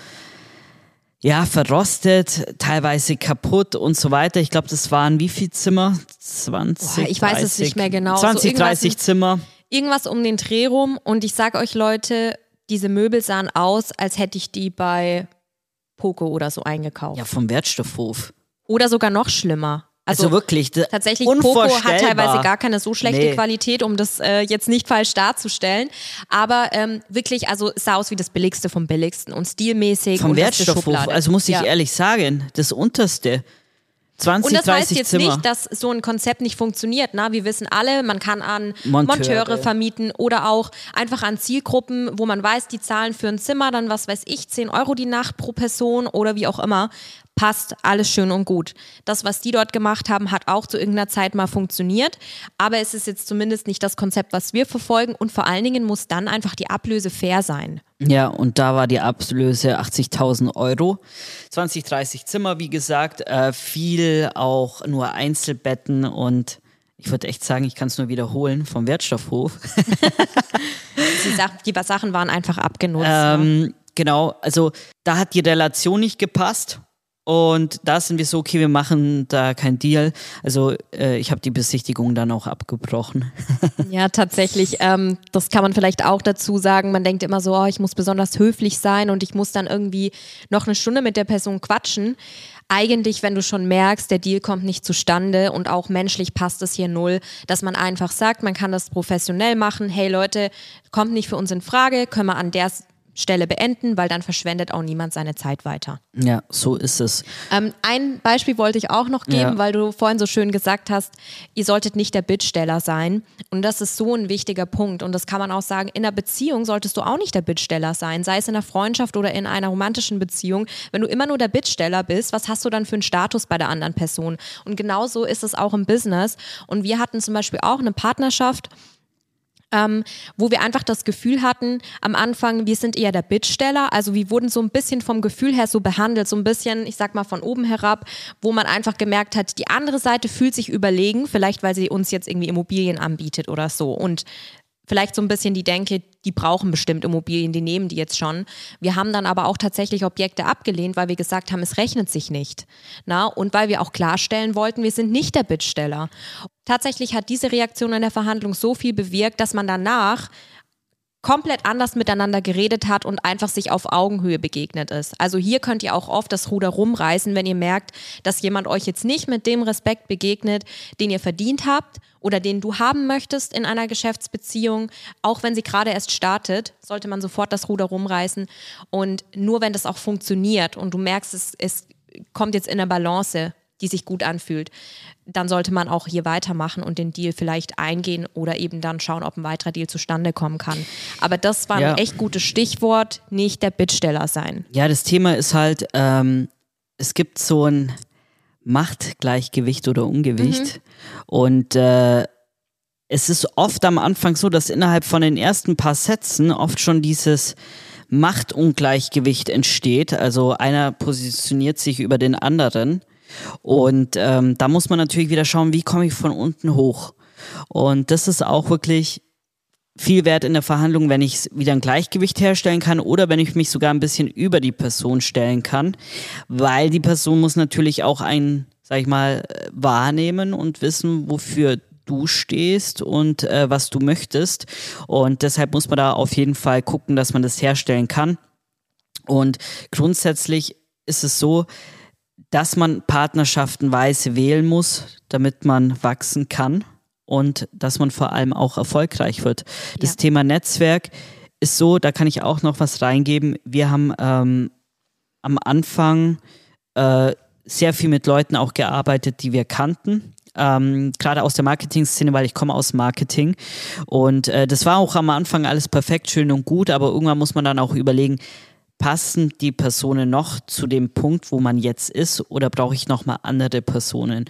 ja, verrostet, teilweise kaputt und so weiter. Ich glaube, das waren wie viele Zimmer? 20, Boah, ich 30, weiß es nicht mehr genau. 20, so 30 Zimmer. Irgendwas um den Dreh rum. Und ich sage euch, Leute, diese Möbel sahen aus, als hätte ich die bei Poco oder so eingekauft. Ja, vom Wertstoffhof. Oder sogar noch schlimmer. Also, also wirklich, tatsächlich Poco hat teilweise gar keine so schlechte nee. Qualität, um das äh, jetzt nicht falsch darzustellen. Aber ähm, wirklich, also es sah aus wie das Billigste vom Billigsten und stilmäßig. Vom Wertstoffhof, also muss ich ja. ehrlich sagen, das Unterste. 20, und das heißt jetzt Zimmer. nicht, dass so ein Konzept nicht funktioniert. Na, wir wissen alle, man kann an Monteure. Monteure vermieten oder auch einfach an Zielgruppen, wo man weiß, die zahlen für ein Zimmer dann, was weiß ich, 10 Euro die Nacht pro Person oder wie auch immer passt, alles schön und gut. Das, was die dort gemacht haben, hat auch zu irgendeiner Zeit mal funktioniert, aber es ist jetzt zumindest nicht das Konzept, was wir verfolgen und vor allen Dingen muss dann einfach die Ablöse fair sein. Ja, und da war die Ablöse 80.000 Euro. 20, 30 Zimmer, wie gesagt, äh, viel auch nur Einzelbetten und ich würde echt sagen, ich kann es nur wiederholen, vom Wertstoffhof. die, Sachen waren einfach abgenutzt. Ähm, ne? Genau, also da hat die Relation nicht gepasst und da sind wir so, okay, wir machen da kein Deal. Also äh, ich habe die Besichtigung dann auch abgebrochen. ja, tatsächlich. Ähm, das kann man vielleicht auch dazu sagen. Man denkt immer so, oh, ich muss besonders höflich sein und ich muss dann irgendwie noch eine Stunde mit der Person quatschen. Eigentlich, wenn du schon merkst, der Deal kommt nicht zustande und auch menschlich passt es hier null, dass man einfach sagt, man kann das professionell machen. Hey Leute, kommt nicht für uns in Frage, können wir an der Stelle beenden, weil dann verschwendet auch niemand seine Zeit weiter. Ja, so ist es. Ähm, ein Beispiel wollte ich auch noch geben, ja. weil du vorhin so schön gesagt hast, ihr solltet nicht der Bittsteller sein. Und das ist so ein wichtiger Punkt. Und das kann man auch sagen, in einer Beziehung solltest du auch nicht der Bittsteller sein, sei es in einer Freundschaft oder in einer romantischen Beziehung. Wenn du immer nur der Bittsteller bist, was hast du dann für einen Status bei der anderen Person? Und genauso ist es auch im Business. Und wir hatten zum Beispiel auch eine Partnerschaft, ähm, wo wir einfach das Gefühl hatten, am Anfang, wir sind eher der Bittsteller, also wir wurden so ein bisschen vom Gefühl her so behandelt, so ein bisschen, ich sag mal, von oben herab, wo man einfach gemerkt hat, die andere Seite fühlt sich überlegen, vielleicht weil sie uns jetzt irgendwie Immobilien anbietet oder so. Und vielleicht so ein bisschen die Denke, die brauchen bestimmt Immobilien, die nehmen die jetzt schon. Wir haben dann aber auch tatsächlich Objekte abgelehnt, weil wir gesagt haben, es rechnet sich nicht. Na, und weil wir auch klarstellen wollten, wir sind nicht der Bittsteller. Tatsächlich hat diese Reaktion in der Verhandlung so viel bewirkt, dass man danach komplett anders miteinander geredet hat und einfach sich auf Augenhöhe begegnet ist. Also hier könnt ihr auch oft das Ruder rumreißen, wenn ihr merkt, dass jemand euch jetzt nicht mit dem Respekt begegnet, den ihr verdient habt oder den du haben möchtest in einer Geschäftsbeziehung. Auch wenn sie gerade erst startet, sollte man sofort das Ruder rumreißen. Und nur wenn das auch funktioniert und du merkst, es, es kommt jetzt in der Balance, die sich gut anfühlt, dann sollte man auch hier weitermachen und den Deal vielleicht eingehen oder eben dann schauen, ob ein weiterer Deal zustande kommen kann. Aber das war ja. ein echt gutes Stichwort, nicht der Bittsteller sein. Ja, das Thema ist halt, ähm, es gibt so ein Machtgleichgewicht oder Ungewicht mhm. und äh, es ist oft am Anfang so, dass innerhalb von den ersten paar Sätzen oft schon dieses Machtungleichgewicht entsteht. Also einer positioniert sich über den anderen und ähm, da muss man natürlich wieder schauen, wie komme ich von unten hoch. Und das ist auch wirklich viel wert in der Verhandlung, wenn ich wieder ein Gleichgewicht herstellen kann oder wenn ich mich sogar ein bisschen über die Person stellen kann, weil die Person muss natürlich auch ein, sag ich mal, wahrnehmen und wissen, wofür du stehst und äh, was du möchtest. Und deshalb muss man da auf jeden Fall gucken, dass man das herstellen kann. Und grundsätzlich ist es so, dass man Partnerschaften weise wählen muss, damit man wachsen kann und dass man vor allem auch erfolgreich wird. Das ja. Thema Netzwerk ist so, da kann ich auch noch was reingeben. Wir haben ähm, am Anfang äh, sehr viel mit Leuten auch gearbeitet, die wir kannten. Ähm, gerade aus der Marketing-Szene, weil ich komme aus Marketing. Und äh, das war auch am Anfang alles perfekt, schön und gut, aber irgendwann muss man dann auch überlegen, passen die Personen noch zu dem Punkt, wo man jetzt ist, oder brauche ich nochmal andere Personen?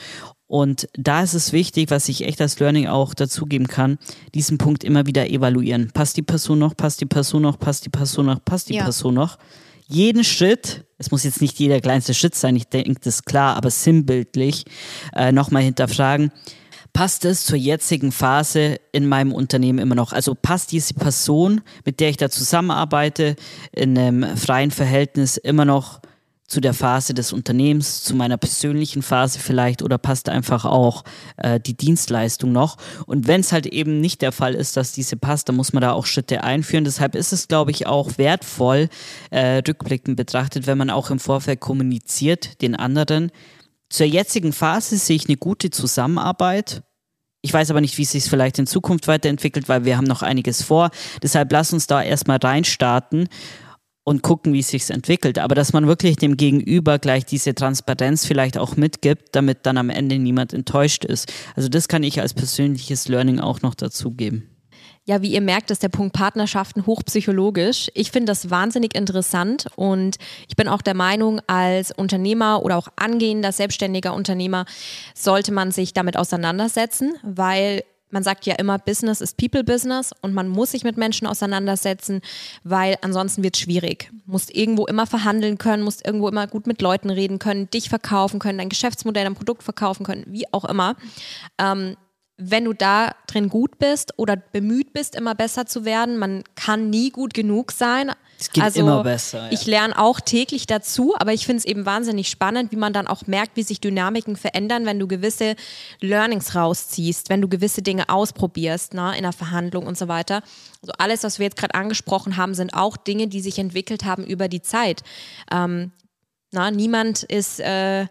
Und da ist es wichtig, was ich echt als Learning auch dazugeben kann, diesen Punkt immer wieder evaluieren. Passt die Person noch, passt die Person noch, passt die Person noch, passt die ja. Person noch? Jeden Schritt, es muss jetzt nicht jeder kleinste Schritt sein, ich denke, das ist klar, aber sinnbildlich äh, nochmal hinterfragen, passt es zur jetzigen Phase in meinem Unternehmen immer noch? Also passt diese Person, mit der ich da zusammenarbeite, in einem freien Verhältnis immer noch zu der Phase des Unternehmens, zu meiner persönlichen Phase vielleicht oder passt einfach auch äh, die Dienstleistung noch. Und wenn es halt eben nicht der Fall ist, dass diese passt, dann muss man da auch Schritte einführen. Deshalb ist es, glaube ich, auch wertvoll, äh, rückblickend betrachtet, wenn man auch im Vorfeld kommuniziert den anderen. Zur jetzigen Phase sehe ich eine gute Zusammenarbeit. Ich weiß aber nicht, wie es sich vielleicht in Zukunft weiterentwickelt, weil wir haben noch einiges vor. Deshalb lass uns da erstmal reinstarten und gucken, wie es sich entwickelt. Aber dass man wirklich dem Gegenüber gleich diese Transparenz vielleicht auch mitgibt, damit dann am Ende niemand enttäuscht ist. Also das kann ich als persönliches Learning auch noch dazugeben. Ja, wie ihr merkt, ist der Punkt Partnerschaften hochpsychologisch. Ich finde das wahnsinnig interessant und ich bin auch der Meinung, als Unternehmer oder auch angehender selbstständiger Unternehmer sollte man sich damit auseinandersetzen, weil man sagt ja immer, Business ist People Business und man muss sich mit Menschen auseinandersetzen, weil ansonsten wird es schwierig. Musst irgendwo immer verhandeln können, musst irgendwo immer gut mit Leuten reden können, dich verkaufen können, dein Geschäftsmodell, dein Produkt verkaufen können, wie auch immer. Ähm, wenn du da drin gut bist oder bemüht bist, immer besser zu werden, man kann nie gut genug sein. Es geht also, immer besser. Ja. Ich lerne auch täglich dazu, aber ich finde es eben wahnsinnig spannend, wie man dann auch merkt, wie sich Dynamiken verändern, wenn du gewisse Learnings rausziehst, wenn du gewisse Dinge ausprobierst, ne, in der Verhandlung und so weiter. Also alles, was wir jetzt gerade angesprochen haben, sind auch Dinge, die sich entwickelt haben über die Zeit. Ähm, na, niemand ist äh,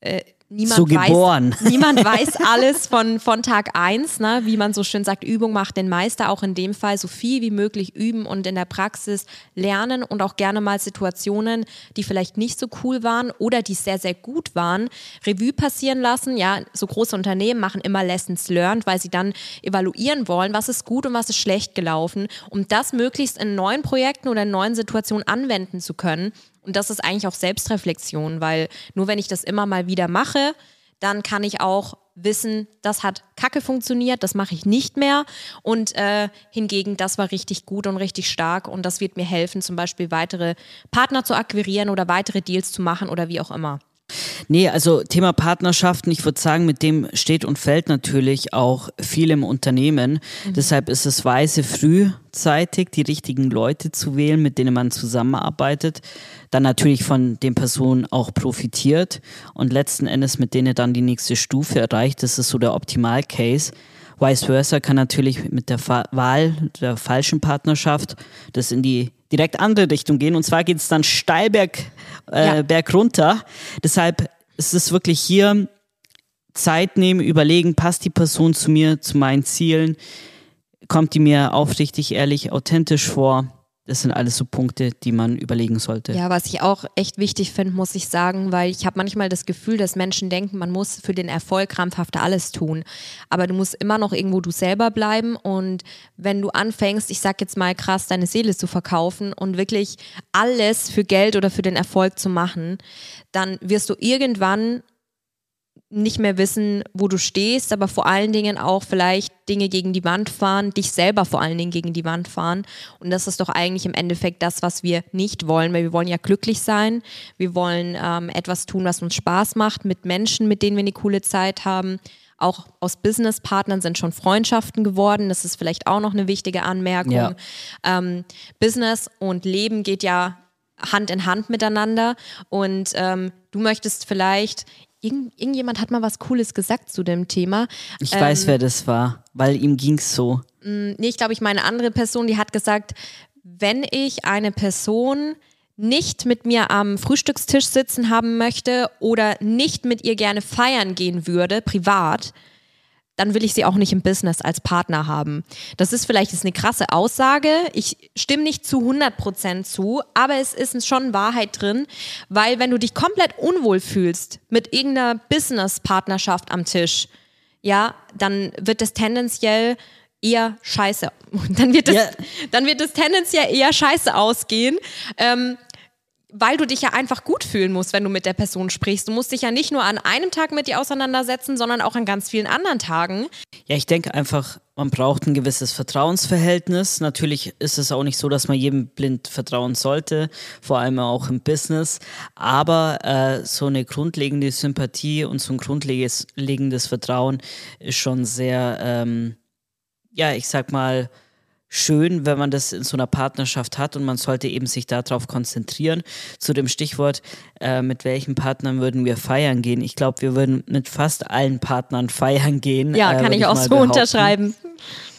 äh, niemand, so geboren. Weiß, niemand weiß alles von, von Tag eins, ne? wie man so schön sagt, Übung macht den Meister, auch in dem Fall so viel wie möglich üben und in der Praxis lernen und auch gerne mal Situationen, die vielleicht nicht so cool waren oder die sehr, sehr gut waren, Revue passieren lassen. Ja, so große Unternehmen machen immer Lessons learned, weil sie dann evaluieren wollen, was ist gut und was ist schlecht gelaufen, um das möglichst in neuen Projekten oder in neuen Situationen anwenden zu können und das ist eigentlich auch Selbstreflexion, weil nur wenn ich das immer mal wieder mache, dann kann ich auch wissen, das hat kacke funktioniert, das mache ich nicht mehr. Und äh, hingegen, das war richtig gut und richtig stark und das wird mir helfen, zum Beispiel weitere Partner zu akquirieren oder weitere Deals zu machen oder wie auch immer. Nee, also Thema Partnerschaften, ich würde sagen, mit dem steht und fällt natürlich auch viel im Unternehmen. Mhm. Deshalb ist es weise, frühzeitig die richtigen Leute zu wählen, mit denen man zusammenarbeitet, dann natürlich von den Personen auch profitiert und letzten Endes mit denen dann die nächste Stufe erreicht. Das ist so der Optimal-Case. Vice versa kann natürlich mit der Wahl der falschen Partnerschaft das in die direkt andere Richtung gehen. Und zwar geht es dann steil berg, äh, ja. berg runter. Deshalb ist es wirklich hier Zeit nehmen, überlegen, passt die Person zu mir, zu meinen Zielen, kommt die mir aufrichtig, ehrlich, authentisch vor das sind alles so Punkte, die man überlegen sollte. Ja, was ich auch echt wichtig finde, muss ich sagen, weil ich habe manchmal das Gefühl, dass Menschen denken, man muss für den Erfolg krampfhaft alles tun. Aber du musst immer noch irgendwo du selber bleiben. Und wenn du anfängst, ich sag jetzt mal krass, deine Seele zu verkaufen und wirklich alles für Geld oder für den Erfolg zu machen, dann wirst du irgendwann nicht mehr wissen, wo du stehst, aber vor allen Dingen auch vielleicht Dinge gegen die Wand fahren, dich selber vor allen Dingen gegen die Wand fahren. Und das ist doch eigentlich im Endeffekt das, was wir nicht wollen, weil wir wollen ja glücklich sein. Wir wollen ähm, etwas tun, was uns Spaß macht, mit Menschen, mit denen wir eine coole Zeit haben. Auch aus Businesspartnern sind schon Freundschaften geworden. Das ist vielleicht auch noch eine wichtige Anmerkung. Ja. Ähm, Business und Leben geht ja Hand in Hand miteinander und ähm, du möchtest vielleicht Irgend, irgendjemand hat mal was Cooles gesagt zu dem Thema. Ich ähm, weiß, wer das war, weil ihm ging es so. Mh, mm, nee, ich glaube, ich meine andere Person, die hat gesagt, wenn ich eine Person, nicht mit mir am Frühstückstisch sitzen haben möchte oder nicht mit ihr gerne feiern gehen würde, privat, dann will ich sie auch nicht im Business als Partner haben. Das ist vielleicht ist eine krasse Aussage. Ich stimme nicht zu 100% zu, aber es ist schon Wahrheit drin, weil wenn du dich komplett unwohl fühlst mit irgendeiner Business-Partnerschaft am Tisch, ja, dann wird es tendenziell eher scheiße. Dann wird es, ja. dann wird es tendenziell eher scheiße ausgehen. Ähm, weil du dich ja einfach gut fühlen musst, wenn du mit der Person sprichst. Du musst dich ja nicht nur an einem Tag mit ihr auseinandersetzen, sondern auch an ganz vielen anderen Tagen. Ja, ich denke einfach, man braucht ein gewisses Vertrauensverhältnis. Natürlich ist es auch nicht so, dass man jedem blind vertrauen sollte, vor allem auch im Business. Aber äh, so eine grundlegende Sympathie und so ein grundlegendes Vertrauen ist schon sehr, ähm, ja, ich sag mal, schön, wenn man das in so einer Partnerschaft hat und man sollte eben sich darauf konzentrieren. Zu dem Stichwort, äh, mit welchen Partnern würden wir feiern gehen? Ich glaube, wir würden mit fast allen Partnern feiern gehen. Ja, äh, kann ich, ich auch so behaupten. unterschreiben.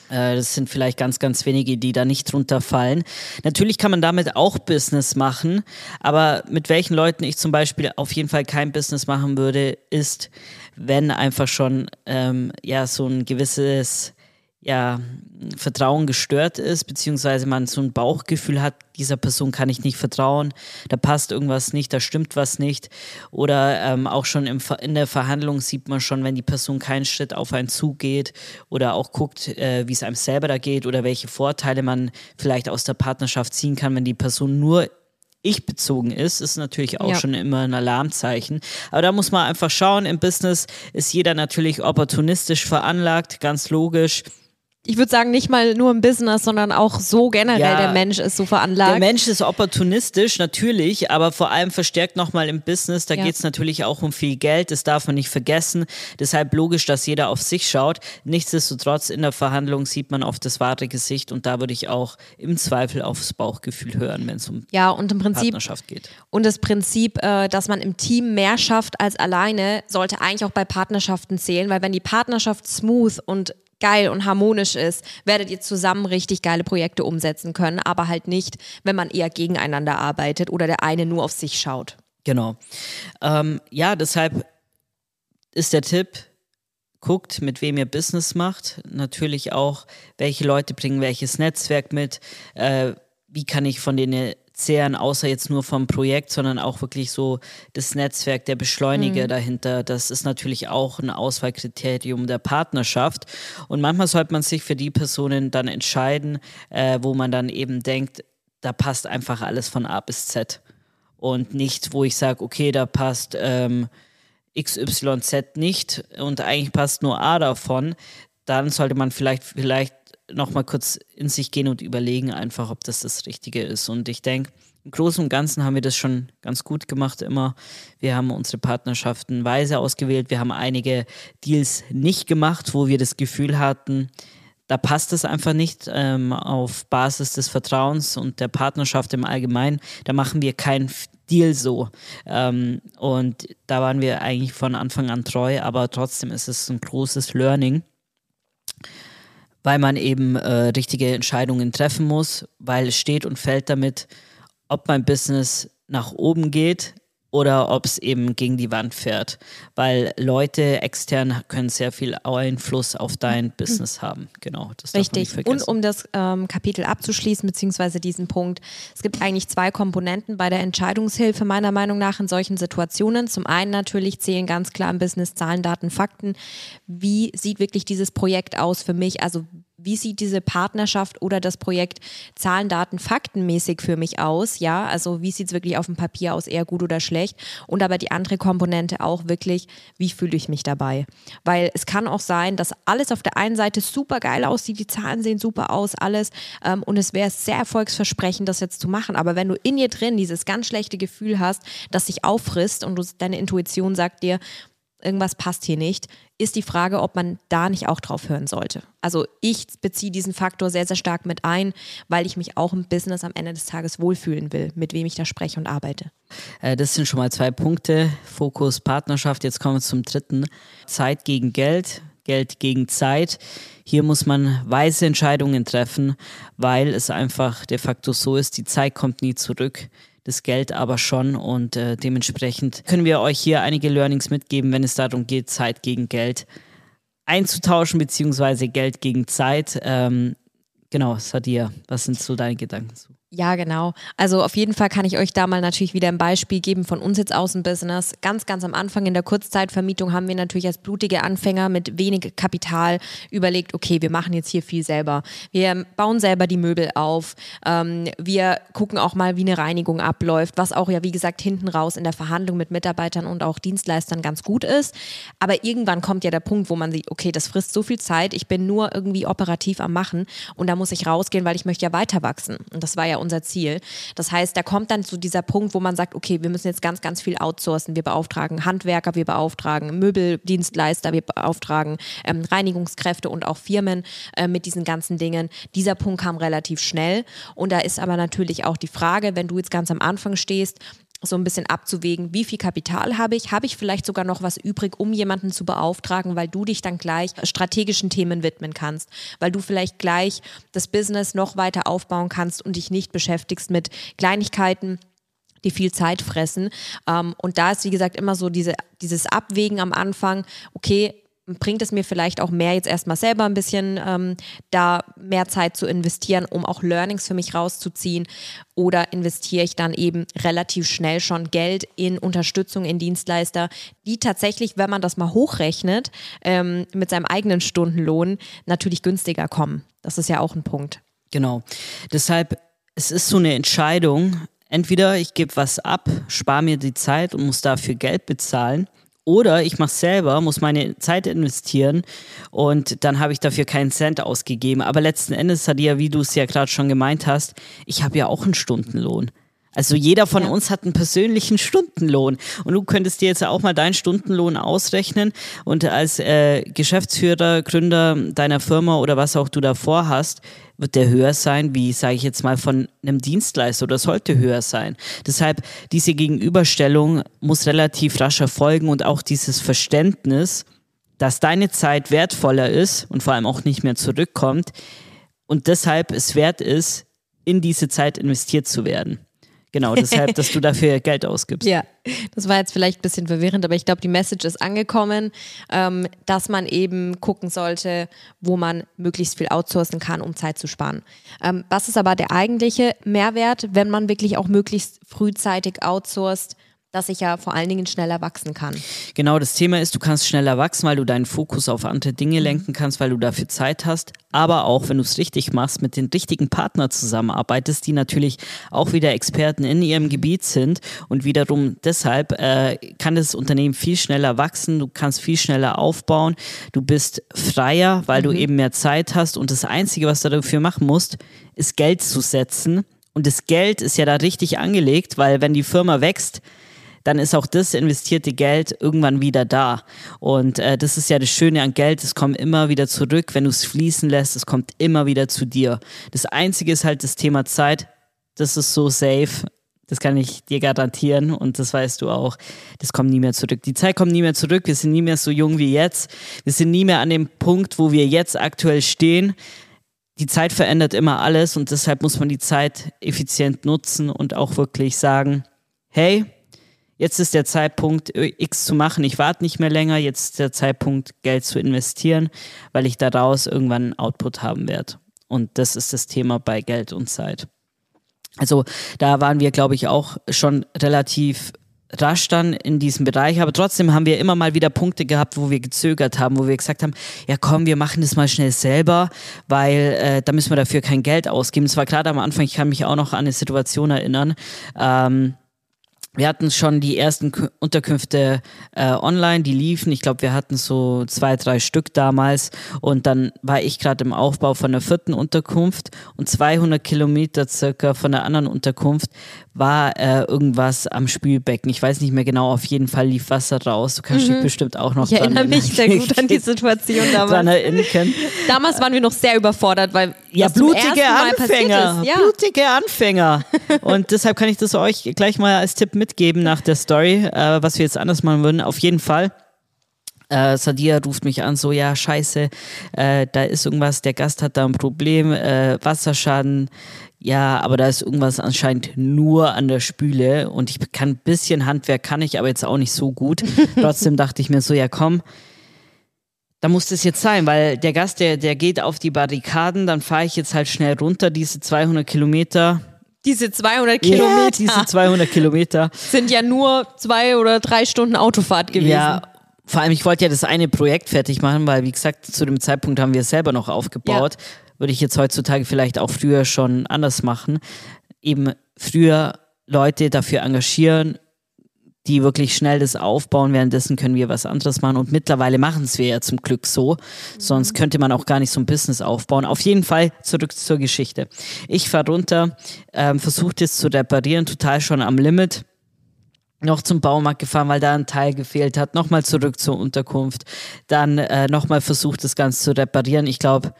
Äh, das sind vielleicht ganz, ganz wenige, die da nicht drunter fallen. Natürlich kann man damit auch Business machen, aber mit welchen Leuten ich zum Beispiel auf jeden Fall kein Business machen würde, ist, wenn einfach schon ähm, ja so ein gewisses ja, Vertrauen gestört ist, beziehungsweise man so ein Bauchgefühl hat, dieser Person kann ich nicht vertrauen, da passt irgendwas nicht, da stimmt was nicht. Oder ähm, auch schon im, in der Verhandlung sieht man schon, wenn die Person keinen Schritt auf einen zugeht oder auch guckt, äh, wie es einem selber da geht oder welche Vorteile man vielleicht aus der Partnerschaft ziehen kann, wenn die Person nur ich bezogen ist, ist natürlich auch ja. schon immer ein Alarmzeichen. Aber da muss man einfach schauen, im Business ist jeder natürlich opportunistisch veranlagt, ganz logisch ich würde sagen, nicht mal nur im Business, sondern auch so generell ja, der Mensch ist so veranlagt. Der Mensch ist opportunistisch, natürlich, aber vor allem verstärkt nochmal im Business. Da ja. geht es natürlich auch um viel Geld, das darf man nicht vergessen. Deshalb logisch, dass jeder auf sich schaut. Nichtsdestotrotz, in der Verhandlung sieht man oft das wahre Gesicht und da würde ich auch im Zweifel aufs Bauchgefühl hören, wenn es um ja, und im Prinzip, Partnerschaft geht. Und das Prinzip, äh, dass man im Team mehr schafft als alleine, sollte eigentlich auch bei Partnerschaften zählen, weil wenn die Partnerschaft smooth und geil und harmonisch ist, werdet ihr zusammen richtig geile Projekte umsetzen können, aber halt nicht, wenn man eher gegeneinander arbeitet oder der eine nur auf sich schaut. Genau. Ähm, ja, deshalb ist der Tipp, guckt, mit wem ihr Business macht. Natürlich auch, welche Leute bringen welches Netzwerk mit. Äh, wie kann ich von denen zehren, außer jetzt nur vom Projekt, sondern auch wirklich so das Netzwerk, der Beschleuniger mhm. dahinter. Das ist natürlich auch ein Auswahlkriterium der Partnerschaft. Und manchmal sollte man sich für die Personen dann entscheiden, äh, wo man dann eben denkt, da passt einfach alles von A bis Z. Und nicht, wo ich sage, okay, da passt ähm, XYZ nicht und eigentlich passt nur A davon. Dann sollte man vielleicht, vielleicht nochmal kurz in sich gehen und überlegen einfach, ob das das Richtige ist. Und ich denke, im Großen und Ganzen haben wir das schon ganz gut gemacht immer. Wir haben unsere Partnerschaften weise ausgewählt. Wir haben einige Deals nicht gemacht, wo wir das Gefühl hatten, da passt es einfach nicht ähm, auf Basis des Vertrauens und der Partnerschaft im Allgemeinen. Da machen wir keinen Deal so. Ähm, und da waren wir eigentlich von Anfang an treu, aber trotzdem ist es ein großes Learning weil man eben äh, richtige Entscheidungen treffen muss, weil es steht und fällt damit, ob mein Business nach oben geht oder ob es eben gegen die Wand fährt. Weil Leute extern können sehr viel Einfluss auf dein Business haben. Genau, das Richtig. Und um das ähm, Kapitel abzuschließen, beziehungsweise diesen Punkt, es gibt eigentlich zwei Komponenten bei der Entscheidungshilfe meiner Meinung nach in solchen Situationen. Zum einen natürlich zählen ganz klar im Business Zahlen, Daten, Fakten. Wie sieht wirklich dieses Projekt aus für mich? Also wie sieht diese Partnerschaft oder das Projekt Zahlen, Daten, Faktenmäßig für mich aus? Ja, also wie sieht es wirklich auf dem Papier aus, eher gut oder schlecht? Und aber die andere Komponente auch wirklich, wie fühle ich mich dabei? Weil es kann auch sein, dass alles auf der einen Seite super geil aussieht, die Zahlen sehen super aus, alles. Ähm, und es wäre sehr erfolgsversprechend, das jetzt zu machen. Aber wenn du in dir drin dieses ganz schlechte Gefühl hast, das sich auffrisst und du, deine Intuition sagt dir, irgendwas passt hier nicht, ist die Frage, ob man da nicht auch drauf hören sollte. Also ich beziehe diesen Faktor sehr, sehr stark mit ein, weil ich mich auch im Business am Ende des Tages wohlfühlen will, mit wem ich da spreche und arbeite. Äh, das sind schon mal zwei Punkte. Fokus, Partnerschaft. Jetzt kommen wir zum dritten. Zeit gegen Geld. Geld gegen Zeit. Hier muss man weise Entscheidungen treffen, weil es einfach de facto so ist, die Zeit kommt nie zurück. Das Geld aber schon und äh, dementsprechend können wir euch hier einige Learnings mitgeben, wenn es darum geht, Zeit gegen Geld einzutauschen, beziehungsweise Geld gegen Zeit. Ähm, genau, Sadia, was sind so deine Gedanken zu? Ja, genau. Also auf jeden Fall kann ich euch da mal natürlich wieder ein Beispiel geben von uns jetzt aus dem Business. Ganz, ganz am Anfang in der Kurzzeitvermietung haben wir natürlich als blutige Anfänger mit wenig Kapital überlegt, okay, wir machen jetzt hier viel selber. Wir bauen selber die Möbel auf. Ähm, wir gucken auch mal, wie eine Reinigung abläuft, was auch ja, wie gesagt, hinten raus in der Verhandlung mit Mitarbeitern und auch Dienstleistern ganz gut ist. Aber irgendwann kommt ja der Punkt, wo man sieht, okay, das frisst so viel Zeit, ich bin nur irgendwie operativ am Machen und da muss ich rausgehen, weil ich möchte ja weiter wachsen. Und das war ja unser Ziel. Das heißt, da kommt dann zu dieser Punkt, wo man sagt, okay, wir müssen jetzt ganz, ganz viel outsourcen. Wir beauftragen Handwerker, wir beauftragen Möbeldienstleister, wir beauftragen ähm, Reinigungskräfte und auch Firmen äh, mit diesen ganzen Dingen. Dieser Punkt kam relativ schnell. Und da ist aber natürlich auch die Frage, wenn du jetzt ganz am Anfang stehst, so ein bisschen abzuwägen, wie viel Kapital habe ich, habe ich vielleicht sogar noch was übrig, um jemanden zu beauftragen, weil du dich dann gleich strategischen Themen widmen kannst, weil du vielleicht gleich das Business noch weiter aufbauen kannst und dich nicht beschäftigst mit Kleinigkeiten, die viel Zeit fressen. Ähm, und da ist, wie gesagt, immer so diese, dieses Abwägen am Anfang, okay, bringt es mir vielleicht auch mehr, jetzt erstmal selber ein bisschen ähm, da mehr Zeit zu investieren, um auch Learnings für mich rauszuziehen? Oder investiere ich dann eben relativ schnell schon Geld in Unterstützung in Dienstleister, die tatsächlich, wenn man das mal hochrechnet, ähm, mit seinem eigenen Stundenlohn natürlich günstiger kommen? Das ist ja auch ein Punkt. Genau. Deshalb, es ist so eine Entscheidung. Entweder ich gebe was ab, spare mir die Zeit und muss dafür Geld bezahlen oder ich mache selber, muss meine Zeit investieren und dann habe ich dafür keinen Cent ausgegeben. Aber letzten Endes, Sadia, wie du es ja gerade schon gemeint hast, ich habe ja auch einen Stundenlohn. Also jeder von ja. uns hat einen persönlichen Stundenlohn. Und du könntest dir jetzt auch mal deinen Stundenlohn ausrechnen und als äh, Geschäftsführer, Gründer deiner Firma oder was auch du davor hast, wird der höher sein, wie sage ich jetzt mal von einem Dienstleister oder sollte höher sein. Deshalb diese Gegenüberstellung muss relativ rasch erfolgen und auch dieses Verständnis, dass deine Zeit wertvoller ist und vor allem auch nicht mehr zurückkommt und deshalb es wert ist, in diese Zeit investiert zu werden. Genau, deshalb, dass du dafür Geld ausgibst. Ja, das war jetzt vielleicht ein bisschen verwirrend, aber ich glaube, die Message ist angekommen, ähm, dass man eben gucken sollte, wo man möglichst viel outsourcen kann, um Zeit zu sparen. Ähm, was ist aber der eigentliche Mehrwert, wenn man wirklich auch möglichst frühzeitig outsourced? Dass ich ja vor allen Dingen schneller wachsen kann. Genau, das Thema ist, du kannst schneller wachsen, weil du deinen Fokus auf andere Dinge mhm. lenken kannst, weil du dafür Zeit hast, aber auch, wenn du es richtig machst, mit den richtigen Partnern zusammenarbeitest, die natürlich auch wieder Experten in ihrem Gebiet sind und wiederum deshalb äh, kann das Unternehmen viel schneller wachsen, du kannst viel schneller aufbauen, du bist freier, weil mhm. du eben mehr Zeit hast und das Einzige, was du dafür machen musst, ist Geld zu setzen und das Geld ist ja da richtig angelegt, weil wenn die Firma wächst, dann ist auch das investierte Geld irgendwann wieder da. Und äh, das ist ja das Schöne an Geld, es kommt immer wieder zurück, wenn du es fließen lässt, es kommt immer wieder zu dir. Das Einzige ist halt das Thema Zeit, das ist so safe. Das kann ich dir garantieren und das weißt du auch. Das kommt nie mehr zurück. Die Zeit kommt nie mehr zurück. Wir sind nie mehr so jung wie jetzt. Wir sind nie mehr an dem Punkt, wo wir jetzt aktuell stehen. Die Zeit verändert immer alles und deshalb muss man die Zeit effizient nutzen und auch wirklich sagen, hey, jetzt ist der Zeitpunkt, X zu machen. Ich warte nicht mehr länger. Jetzt ist der Zeitpunkt, Geld zu investieren, weil ich daraus irgendwann einen Output haben werde. Und das ist das Thema bei Geld und Zeit. Also da waren wir, glaube ich, auch schon relativ rasch dann in diesem Bereich, aber trotzdem haben wir immer mal wieder Punkte gehabt, wo wir gezögert haben, wo wir gesagt haben, ja komm, wir machen das mal schnell selber, weil äh, da müssen wir dafür kein Geld ausgeben. Es war gerade am Anfang, ich kann mich auch noch an eine Situation erinnern, ähm, wir hatten schon die ersten Unterkünfte äh, online, die liefen. Ich glaube, wir hatten so zwei, drei Stück damals. Und dann war ich gerade im Aufbau von der vierten Unterkunft und 200 Kilometer circa von der anderen Unterkunft war äh, irgendwas am Spülbecken. Ich weiß nicht mehr genau, auf jeden Fall lief Wasser raus. Du kannst mhm. dich bestimmt auch noch Ich erinnere mich sehr gut an die Situation damals. Dran erinnern können. Damals waren wir noch sehr überfordert, weil ja, blutige Anfänger. Ja. Blutige Anfänger. Und deshalb kann ich das euch gleich mal als Tipp mitgeben nach der Story, äh, was wir jetzt anders machen würden. Auf jeden Fall Äh, Sadia ruft mich an, so, ja, scheiße, äh, da ist irgendwas, der Gast hat da ein Problem, äh, Wasserschaden, ja, aber da ist irgendwas anscheinend nur an der Spüle und ich kann ein bisschen Handwerk, kann ich aber jetzt auch nicht so gut. Trotzdem dachte ich mir so, ja komm, da muss das jetzt sein, weil der Gast, der, der geht auf die Barrikaden, dann fahre ich jetzt halt schnell runter, diese 200 Kilometer. Diese 200 Ja, Kilometer diese 200 Kilometer. sind ja nur zwei oder drei Stunden Autofahrt gewesen. Ja, vor allem, ich wollte ja das eine Projekt fertig machen, weil, wie gesagt, zu dem Zeitpunkt haben wir es selber noch aufgebaut. Würde ich jetzt heutzutage vielleicht auch früher schon anders machen. Eben früher Leute dafür engagieren, die wirklich schnell das aufbauen. Währenddessen können wir was anderes machen. Und mittlerweile machen es wir ja zum Glück so. Sonst könnte man auch gar nicht so ein Business aufbauen. Auf jeden Fall zurück zur Geschichte. Ich fahre runter, ähm, versuche das zu reparieren, total schon am Limit noch zum Baumarkt gefahren, weil da ein Teil gefehlt hat, nochmal zurück zur Unterkunft, dann äh, nochmal versucht, das Ganze zu reparieren. Ich glaube,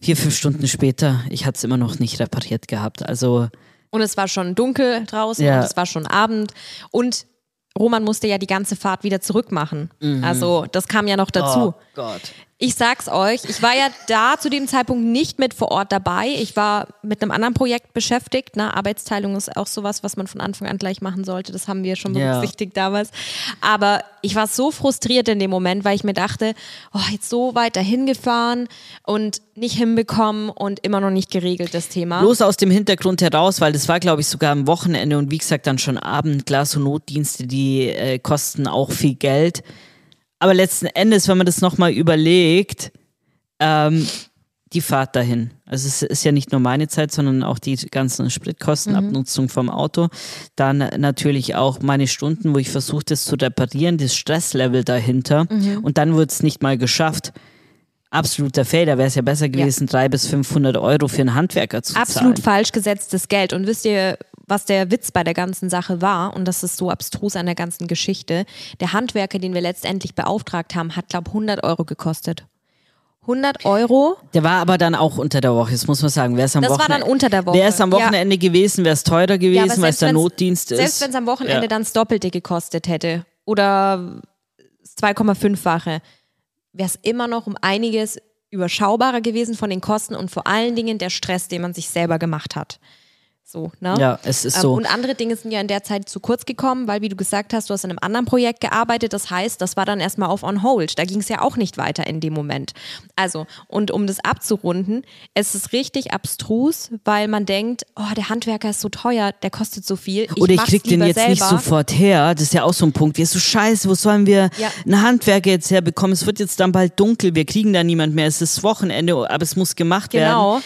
vier, fünf Stunden später, ich hatte es immer noch nicht repariert gehabt. Also Und es war schon dunkel draußen Ja. und es war schon Abend. Und Roman musste ja die ganze Fahrt wieder zurück machen. Also das kam ja noch dazu. Mhm. Oh Gott. Ich sag's euch, ich war ja da zu dem Zeitpunkt nicht mit vor Ort dabei. Ich war mit einem anderen Projekt beschäftigt. Ne? Arbeitsteilung ist auch sowas, was man von Anfang an gleich machen sollte. Das haben wir schon Ja. berücksichtigt damals. Aber ich war so frustriert in dem Moment, weil ich mir dachte, oh, jetzt so weit dahin gefahren und nicht hinbekommen und immer noch nicht geregelt das Thema. Bloß aus dem Hintergrund heraus, weil das war, glaube ich, sogar am Wochenende und wie gesagt dann schon Abend, Glas- und Notdienste, die äh, kosten auch viel Geld. Aber letzten Endes, wenn man das nochmal überlegt, ähm, die Fahrt dahin. Also es ist ja nicht nur meine Zeit, sondern auch die ganzen Spritkosten, Abnutzung vom Auto. Dann natürlich auch meine Stunden, wo ich versucht das zu reparieren, das Stresslevel dahinter. Und dann wird es nicht mal geschafft. Absoluter Fail, da wäre es ja besser gewesen, 300 bis 500 Euro für einen Handwerker zu absolut zahlen. falsch gesetztes Geld. Und wisst ihr, was der Witz bei der ganzen Sache war? Und das ist so abstrus an der ganzen Geschichte. Der Handwerker, den wir letztendlich beauftragt haben, hat, glaube 100 Euro gekostet. 100 Euro? Der war aber dann auch unter der Woche, das muss man sagen. Wäre es am Das war Wochenende, dann unter der Woche. Wäre es am Ja. Wochenende gewesen, wäre es teurer gewesen, weil es der Notdienst ist. Selbst wenn es am Wochenende Ja. dann das Doppelte gekostet hätte oder das 2,5-fache, wäre es immer noch um einiges überschaubarer gewesen von den Kosten und vor allen Dingen der Stress, den man sich selber gemacht hat. So, ne? Ja, es ist Ähm, so. Und andere Dinge sind ja in der Zeit zu kurz gekommen, weil, wie du gesagt hast, du hast in einem anderen Projekt gearbeitet. Das heißt, das war dann erstmal auf on hold. Da ging es ja auch nicht weiter in dem Moment. Also, und um das abzurunden, es ist richtig abstrus, weil man denkt, oh, der Handwerker ist so teuer, der kostet so viel. Ich Oder ich krieg den jetzt nicht selber. sofort her. Das ist ja auch so ein Punkt. Wir so scheiße, wo sollen wir Ja. einen Handwerker jetzt herbekommen? Es wird jetzt dann bald dunkel, wir kriegen da niemand mehr. Es ist Wochenende, aber es muss gemacht Genau. werden.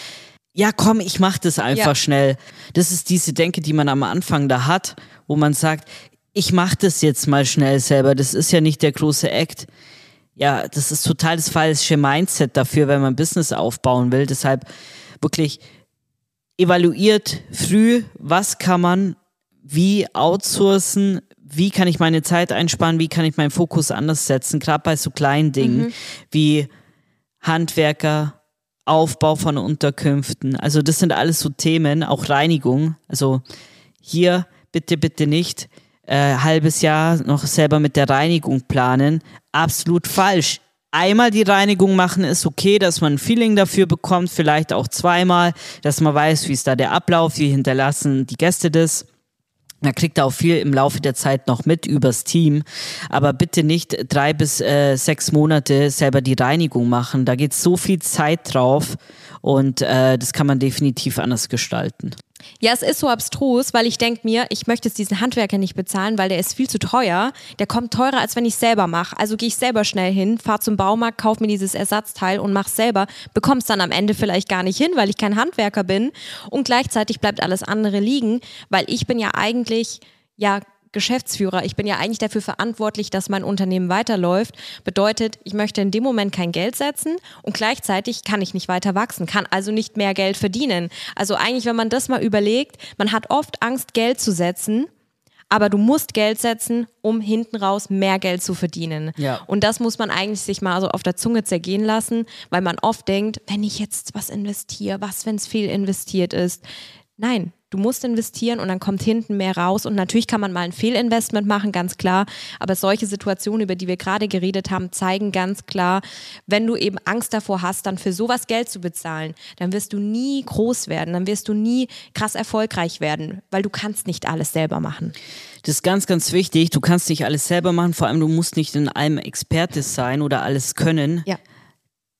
Ja, komm, ich mach das einfach Ja. schnell. Das ist diese Denke, die man am Anfang da hat, wo man sagt, ich mach das jetzt mal schnell selber. Das ist ja nicht der große Act. Ja, das ist total das falsche Mindset dafür, wenn man Business aufbauen will. Deshalb wirklich evaluiert früh, was kann man wie outsourcen, wie kann ich meine Zeit einsparen, wie kann ich meinen Fokus anders setzen, gerade bei so kleinen Dingen wie Handwerker, Aufbau von Unterkünften. Also das sind alles so Themen, auch Reinigung. Also hier bitte, bitte nicht äh, halbes Jahr noch selber mit der Reinigung planen. Absolut falsch. Einmal die Reinigung machen ist okay, dass man ein Feeling dafür bekommt, vielleicht auch zweimal, dass man weiß, wie ist da der Ablauf, wie hinterlassen die Gäste das. Man kriegt auch viel im Laufe der Zeit noch mit übers Team. Aber bitte nicht drei bis äh, sechs Monate selber die Reinigung machen. Da geht so viel Zeit drauf und äh, das kann man definitiv anders gestalten. Ja, es ist so abstrus, weil ich denke mir, ich möchte jetzt diesen Handwerker nicht bezahlen, weil der ist viel zu teuer. Der kommt teurer, als wenn ich selber mache. Also gehe ich selber schnell hin, fahre zum Baumarkt, kaufe mir dieses Ersatzteil und mache selber. Bekomme es dann am Ende vielleicht gar nicht hin, weil ich kein Handwerker bin. Und gleichzeitig bleibt alles andere liegen, weil ich bin ja eigentlich, ja, Geschäftsführer. Ich bin ja eigentlich dafür verantwortlich, dass mein Unternehmen weiterläuft. Bedeutet, ich möchte in dem Moment kein Geld setzen und gleichzeitig kann ich nicht weiter wachsen, kann also nicht mehr Geld verdienen. Also eigentlich, wenn man das mal überlegt, man hat oft Angst, Geld zu setzen. Aber du musst Geld setzen, um hinten raus mehr Geld zu verdienen. Ja. Und das muss man eigentlich sich mal so auf der Zunge zergehen lassen, weil man oft denkt, wenn ich jetzt was investiere, was, wenn es viel investiert ist. Nein, Du musst investieren und dann kommt hinten mehr raus. Und natürlich kann man mal ein Fehlinvestment machen, ganz klar. Aber solche Situationen, über die wir gerade geredet haben, zeigen ganz klar, wenn du eben Angst davor hast, dann für sowas Geld zu bezahlen, dann wirst du nie groß werden, dann wirst du nie krass erfolgreich werden, weil du kannst nicht alles selber machen. Das ist ganz, ganz wichtig. Du kannst nicht alles selber machen. Vor allem, du musst nicht in allem Experte sein oder alles können. Ja.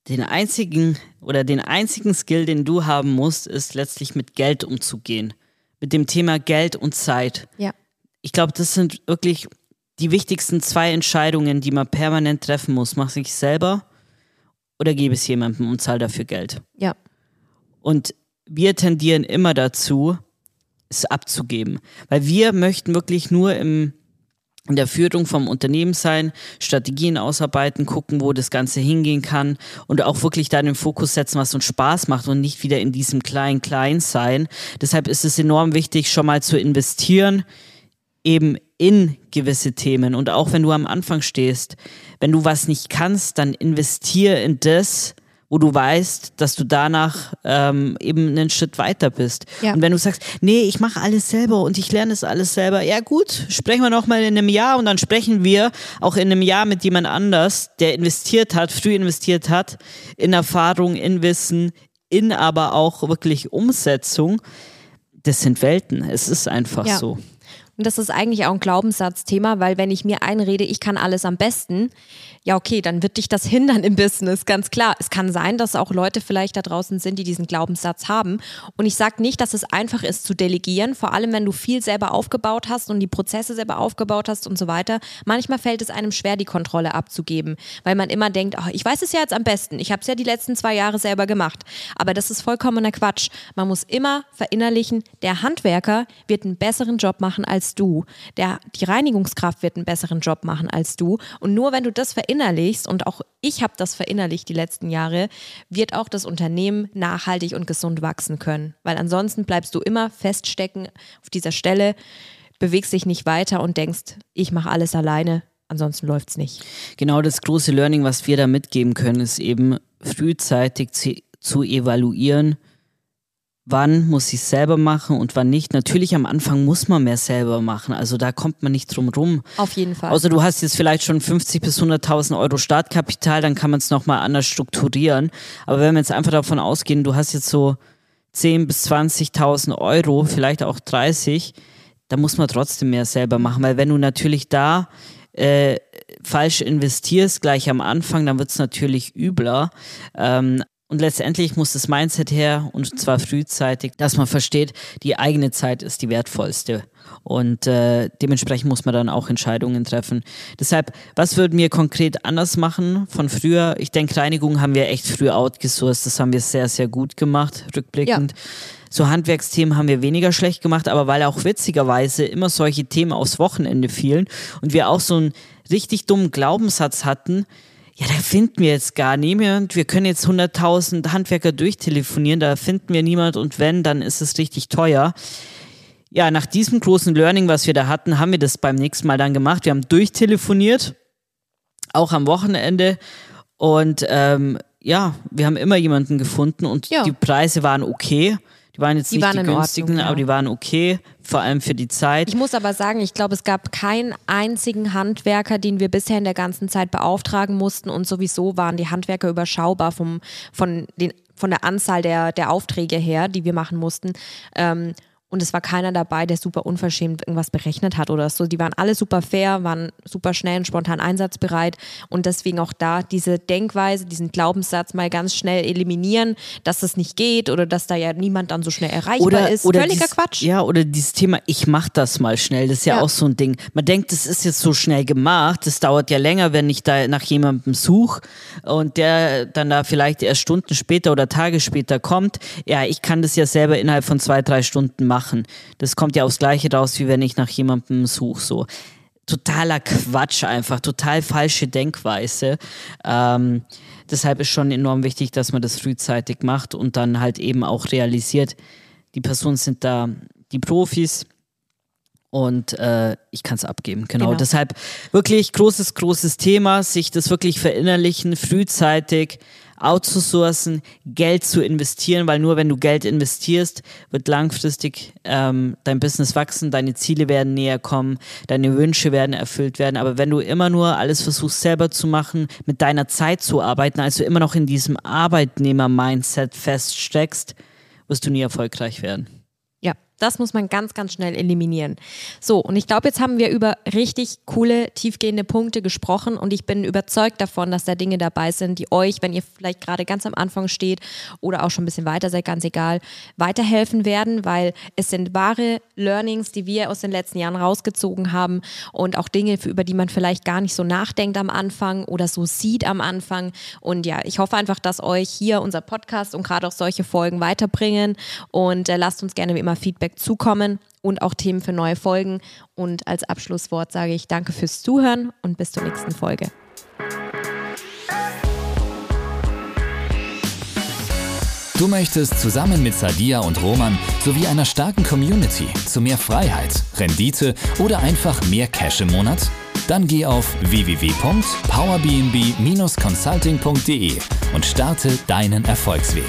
Den einzigen oder den einzigen Skill, den du haben musst, ist letztlich mit Geld umzugehen. Mit dem Thema Geld und Zeit. Ja. Ich glaube, das sind wirklich die wichtigsten zwei Entscheidungen, die man permanent treffen muss. Mache ich selber oder gebe es jemandem und zahle dafür Geld? Ja. Und wir tendieren immer dazu, es abzugeben. Weil wir möchten wirklich nur im, in der Führung vom Unternehmen sein, Strategien ausarbeiten, gucken, wo das Ganze hingehen kann und auch wirklich da den Fokus setzen, was uns Spaß macht und nicht wieder in diesem klein-klein sein. Deshalb ist es enorm wichtig, schon mal zu investieren, eben in gewisse Themen. Und auch wenn du am Anfang stehst, wenn du was nicht kannst, dann investier in das, wo du weißt, dass du danach ähm, eben einen Schritt weiter bist. Ja. Und wenn du sagst, nee, ich mache alles selber und ich lerne es alles selber, ja gut, sprechen wir noch mal in einem Jahr und dann sprechen wir auch in einem Jahr mit jemand anders, der investiert hat, früh investiert hat, in Erfahrung, in Wissen, in aber auch wirklich Umsetzung. Das sind Welten. Es ist einfach Ja. so. Und das ist eigentlich auch ein Glaubenssatzthema, weil wenn ich mir einrede, ich kann alles am besten, ja okay, dann wird dich das hindern im Business, ganz klar. Es kann sein, dass auch Leute vielleicht da draußen sind, die diesen Glaubenssatz haben. Und ich sage nicht, dass es einfach ist zu delegieren, vor allem wenn du viel selber aufgebaut hast und die Prozesse selber aufgebaut hast und so weiter. Manchmal fällt es einem schwer, die Kontrolle abzugeben, weil man immer denkt, oh, ich weiß es ja jetzt am besten, ich habe es ja die letzten zwei Jahre selber gemacht. Aber das ist vollkommener Quatsch. Man muss immer verinnerlichen, der Handwerker wird einen besseren Job machen als du. Der, die Reinigungskraft wird einen besseren Job machen als du. Und nur wenn du das verinnerlichst, und auch ich habe das verinnerlicht die letzten Jahre, wird auch das Unternehmen nachhaltig und gesund wachsen können. Weil ansonsten bleibst du immer feststecken auf dieser Stelle, bewegst dich nicht weiter und denkst, ich mache alles alleine, ansonsten läuft es nicht. Genau das große Learning, was wir da mitgeben können, ist eben frühzeitig zu evaluieren, wann muss ich selber machen und wann nicht. Natürlich am Anfang muss man mehr selber machen, also da kommt man nicht drum rum. Auf jeden Fall. Außer du hast jetzt vielleicht schon 50 bis 100.000 Euro Startkapital, dann kann man es nochmal anders strukturieren. Aber wenn wir jetzt einfach davon ausgehen, du hast jetzt so 10 bis 20.000 Euro, vielleicht auch 30, dann muss man trotzdem mehr selber machen, weil wenn du natürlich da äh, falsch investierst gleich am Anfang, dann wird es natürlich übler. Ähm, und letztendlich muss das Mindset her, und zwar frühzeitig, dass man versteht, die eigene Zeit ist die wertvollste. Und äh, dementsprechend muss man dann auch Entscheidungen treffen. Deshalb, was würden wir konkret anders machen von früher? Ich denke, Reinigung haben wir echt früh outgesourced. Das haben wir sehr, sehr gut gemacht, rückblickend. So Handwerksthemen haben wir weniger schlecht gemacht, aber weil auch witzigerweise immer solche Themen aufs Wochenende fielen und wir auch so einen richtig dummen Glaubenssatz hatten, ja, da finden wir jetzt gar niemand. Wir können jetzt 100.000 Handwerker durchtelefonieren, da finden wir niemand und wenn, dann ist es richtig teuer. Ja, nach diesem großen Learning, was wir da hatten, haben wir das beim nächsten Mal dann gemacht. Wir haben durchtelefoniert, auch am Wochenende und ähm, ja, wir haben immer jemanden gefunden und Ja. die Preise waren okay. Die waren jetzt Die nicht waren die Ordnung, günstigen, ja. aber die waren okay, vor allem für die Zeit. Ich muss aber sagen, ich glaube, es gab keinen einzigen Handwerker, den wir bisher in der ganzen Zeit beauftragen mussten und sowieso waren die Handwerker überschaubar vom, von, den, von der Anzahl der, der Aufträge her, die wir machen mussten. Ähm, und es war keiner dabei, der super unverschämt irgendwas berechnet hat oder so. Die waren alle super fair, waren super schnell und spontan einsatzbereit und deswegen auch da diese Denkweise, diesen Glaubenssatz mal ganz schnell eliminieren, dass das nicht geht oder dass da ja niemand dann so schnell erreichbar ist. Völliger dies, Quatsch. Ja, oder dieses Thema, ich mach das mal schnell, das ist ja, Ja. auch so ein Ding. Man denkt, das ist jetzt so schnell gemacht, das dauert ja länger, wenn ich da nach jemandem suche und der dann da vielleicht erst Stunden später oder Tage später kommt. Ja, ich kann das ja selber innerhalb von zwei, drei Stunden machen. Das kommt ja aufs Gleiche raus, wie wenn ich nach jemandem suche. So. Totaler Quatsch einfach, total falsche Denkweise. Ähm, deshalb ist schon enorm wichtig, dass man das frühzeitig macht und dann halt eben auch realisiert, die Personen sind da die Profis und äh, ich kann es abgeben. Genau. Genau. Deshalb wirklich großes, großes Thema, sich das wirklich verinnerlichen, frühzeitig outzusourcen, Geld zu investieren, weil nur wenn du Geld investierst, wird langfristig ähm, dein Business wachsen, deine Ziele werden näher kommen, deine Wünsche werden erfüllt werden. Aber wenn du immer nur alles versuchst selber zu machen, mit deiner Zeit zu arbeiten, also immer noch in diesem Arbeitnehmer-Mindset feststeckst, wirst du nie erfolgreich werden. Das muss man ganz, ganz schnell eliminieren. So, und ich glaube, jetzt haben wir über richtig coole, tiefgehende Punkte gesprochen und ich bin überzeugt davon, dass da Dinge dabei sind, die euch, wenn ihr vielleicht gerade ganz am Anfang steht oder auch schon ein bisschen weiter seid, ganz egal, weiterhelfen werden, weil es sind wahre Learnings, die wir aus den letzten Jahren rausgezogen haben und auch Dinge, über die man vielleicht gar nicht so nachdenkt am Anfang oder so sieht am Anfang. Und ja, ich hoffe einfach, dass euch hier unser Podcast und gerade auch solche Folgen weiterbringen und äh, lasst uns gerne wie immer Feedback zukommen und auch Themen für neue Folgen. Und als Abschlusswort sage ich danke fürs Zuhören und bis zur nächsten Folge. Du möchtest zusammen mit Sadia und Roman sowie einer starken Community zu mehr Freiheit, Rendite oder einfach mehr Cash im Monat? Dann geh auf www.powerbnb-consulting.de und starte deinen Erfolgsweg.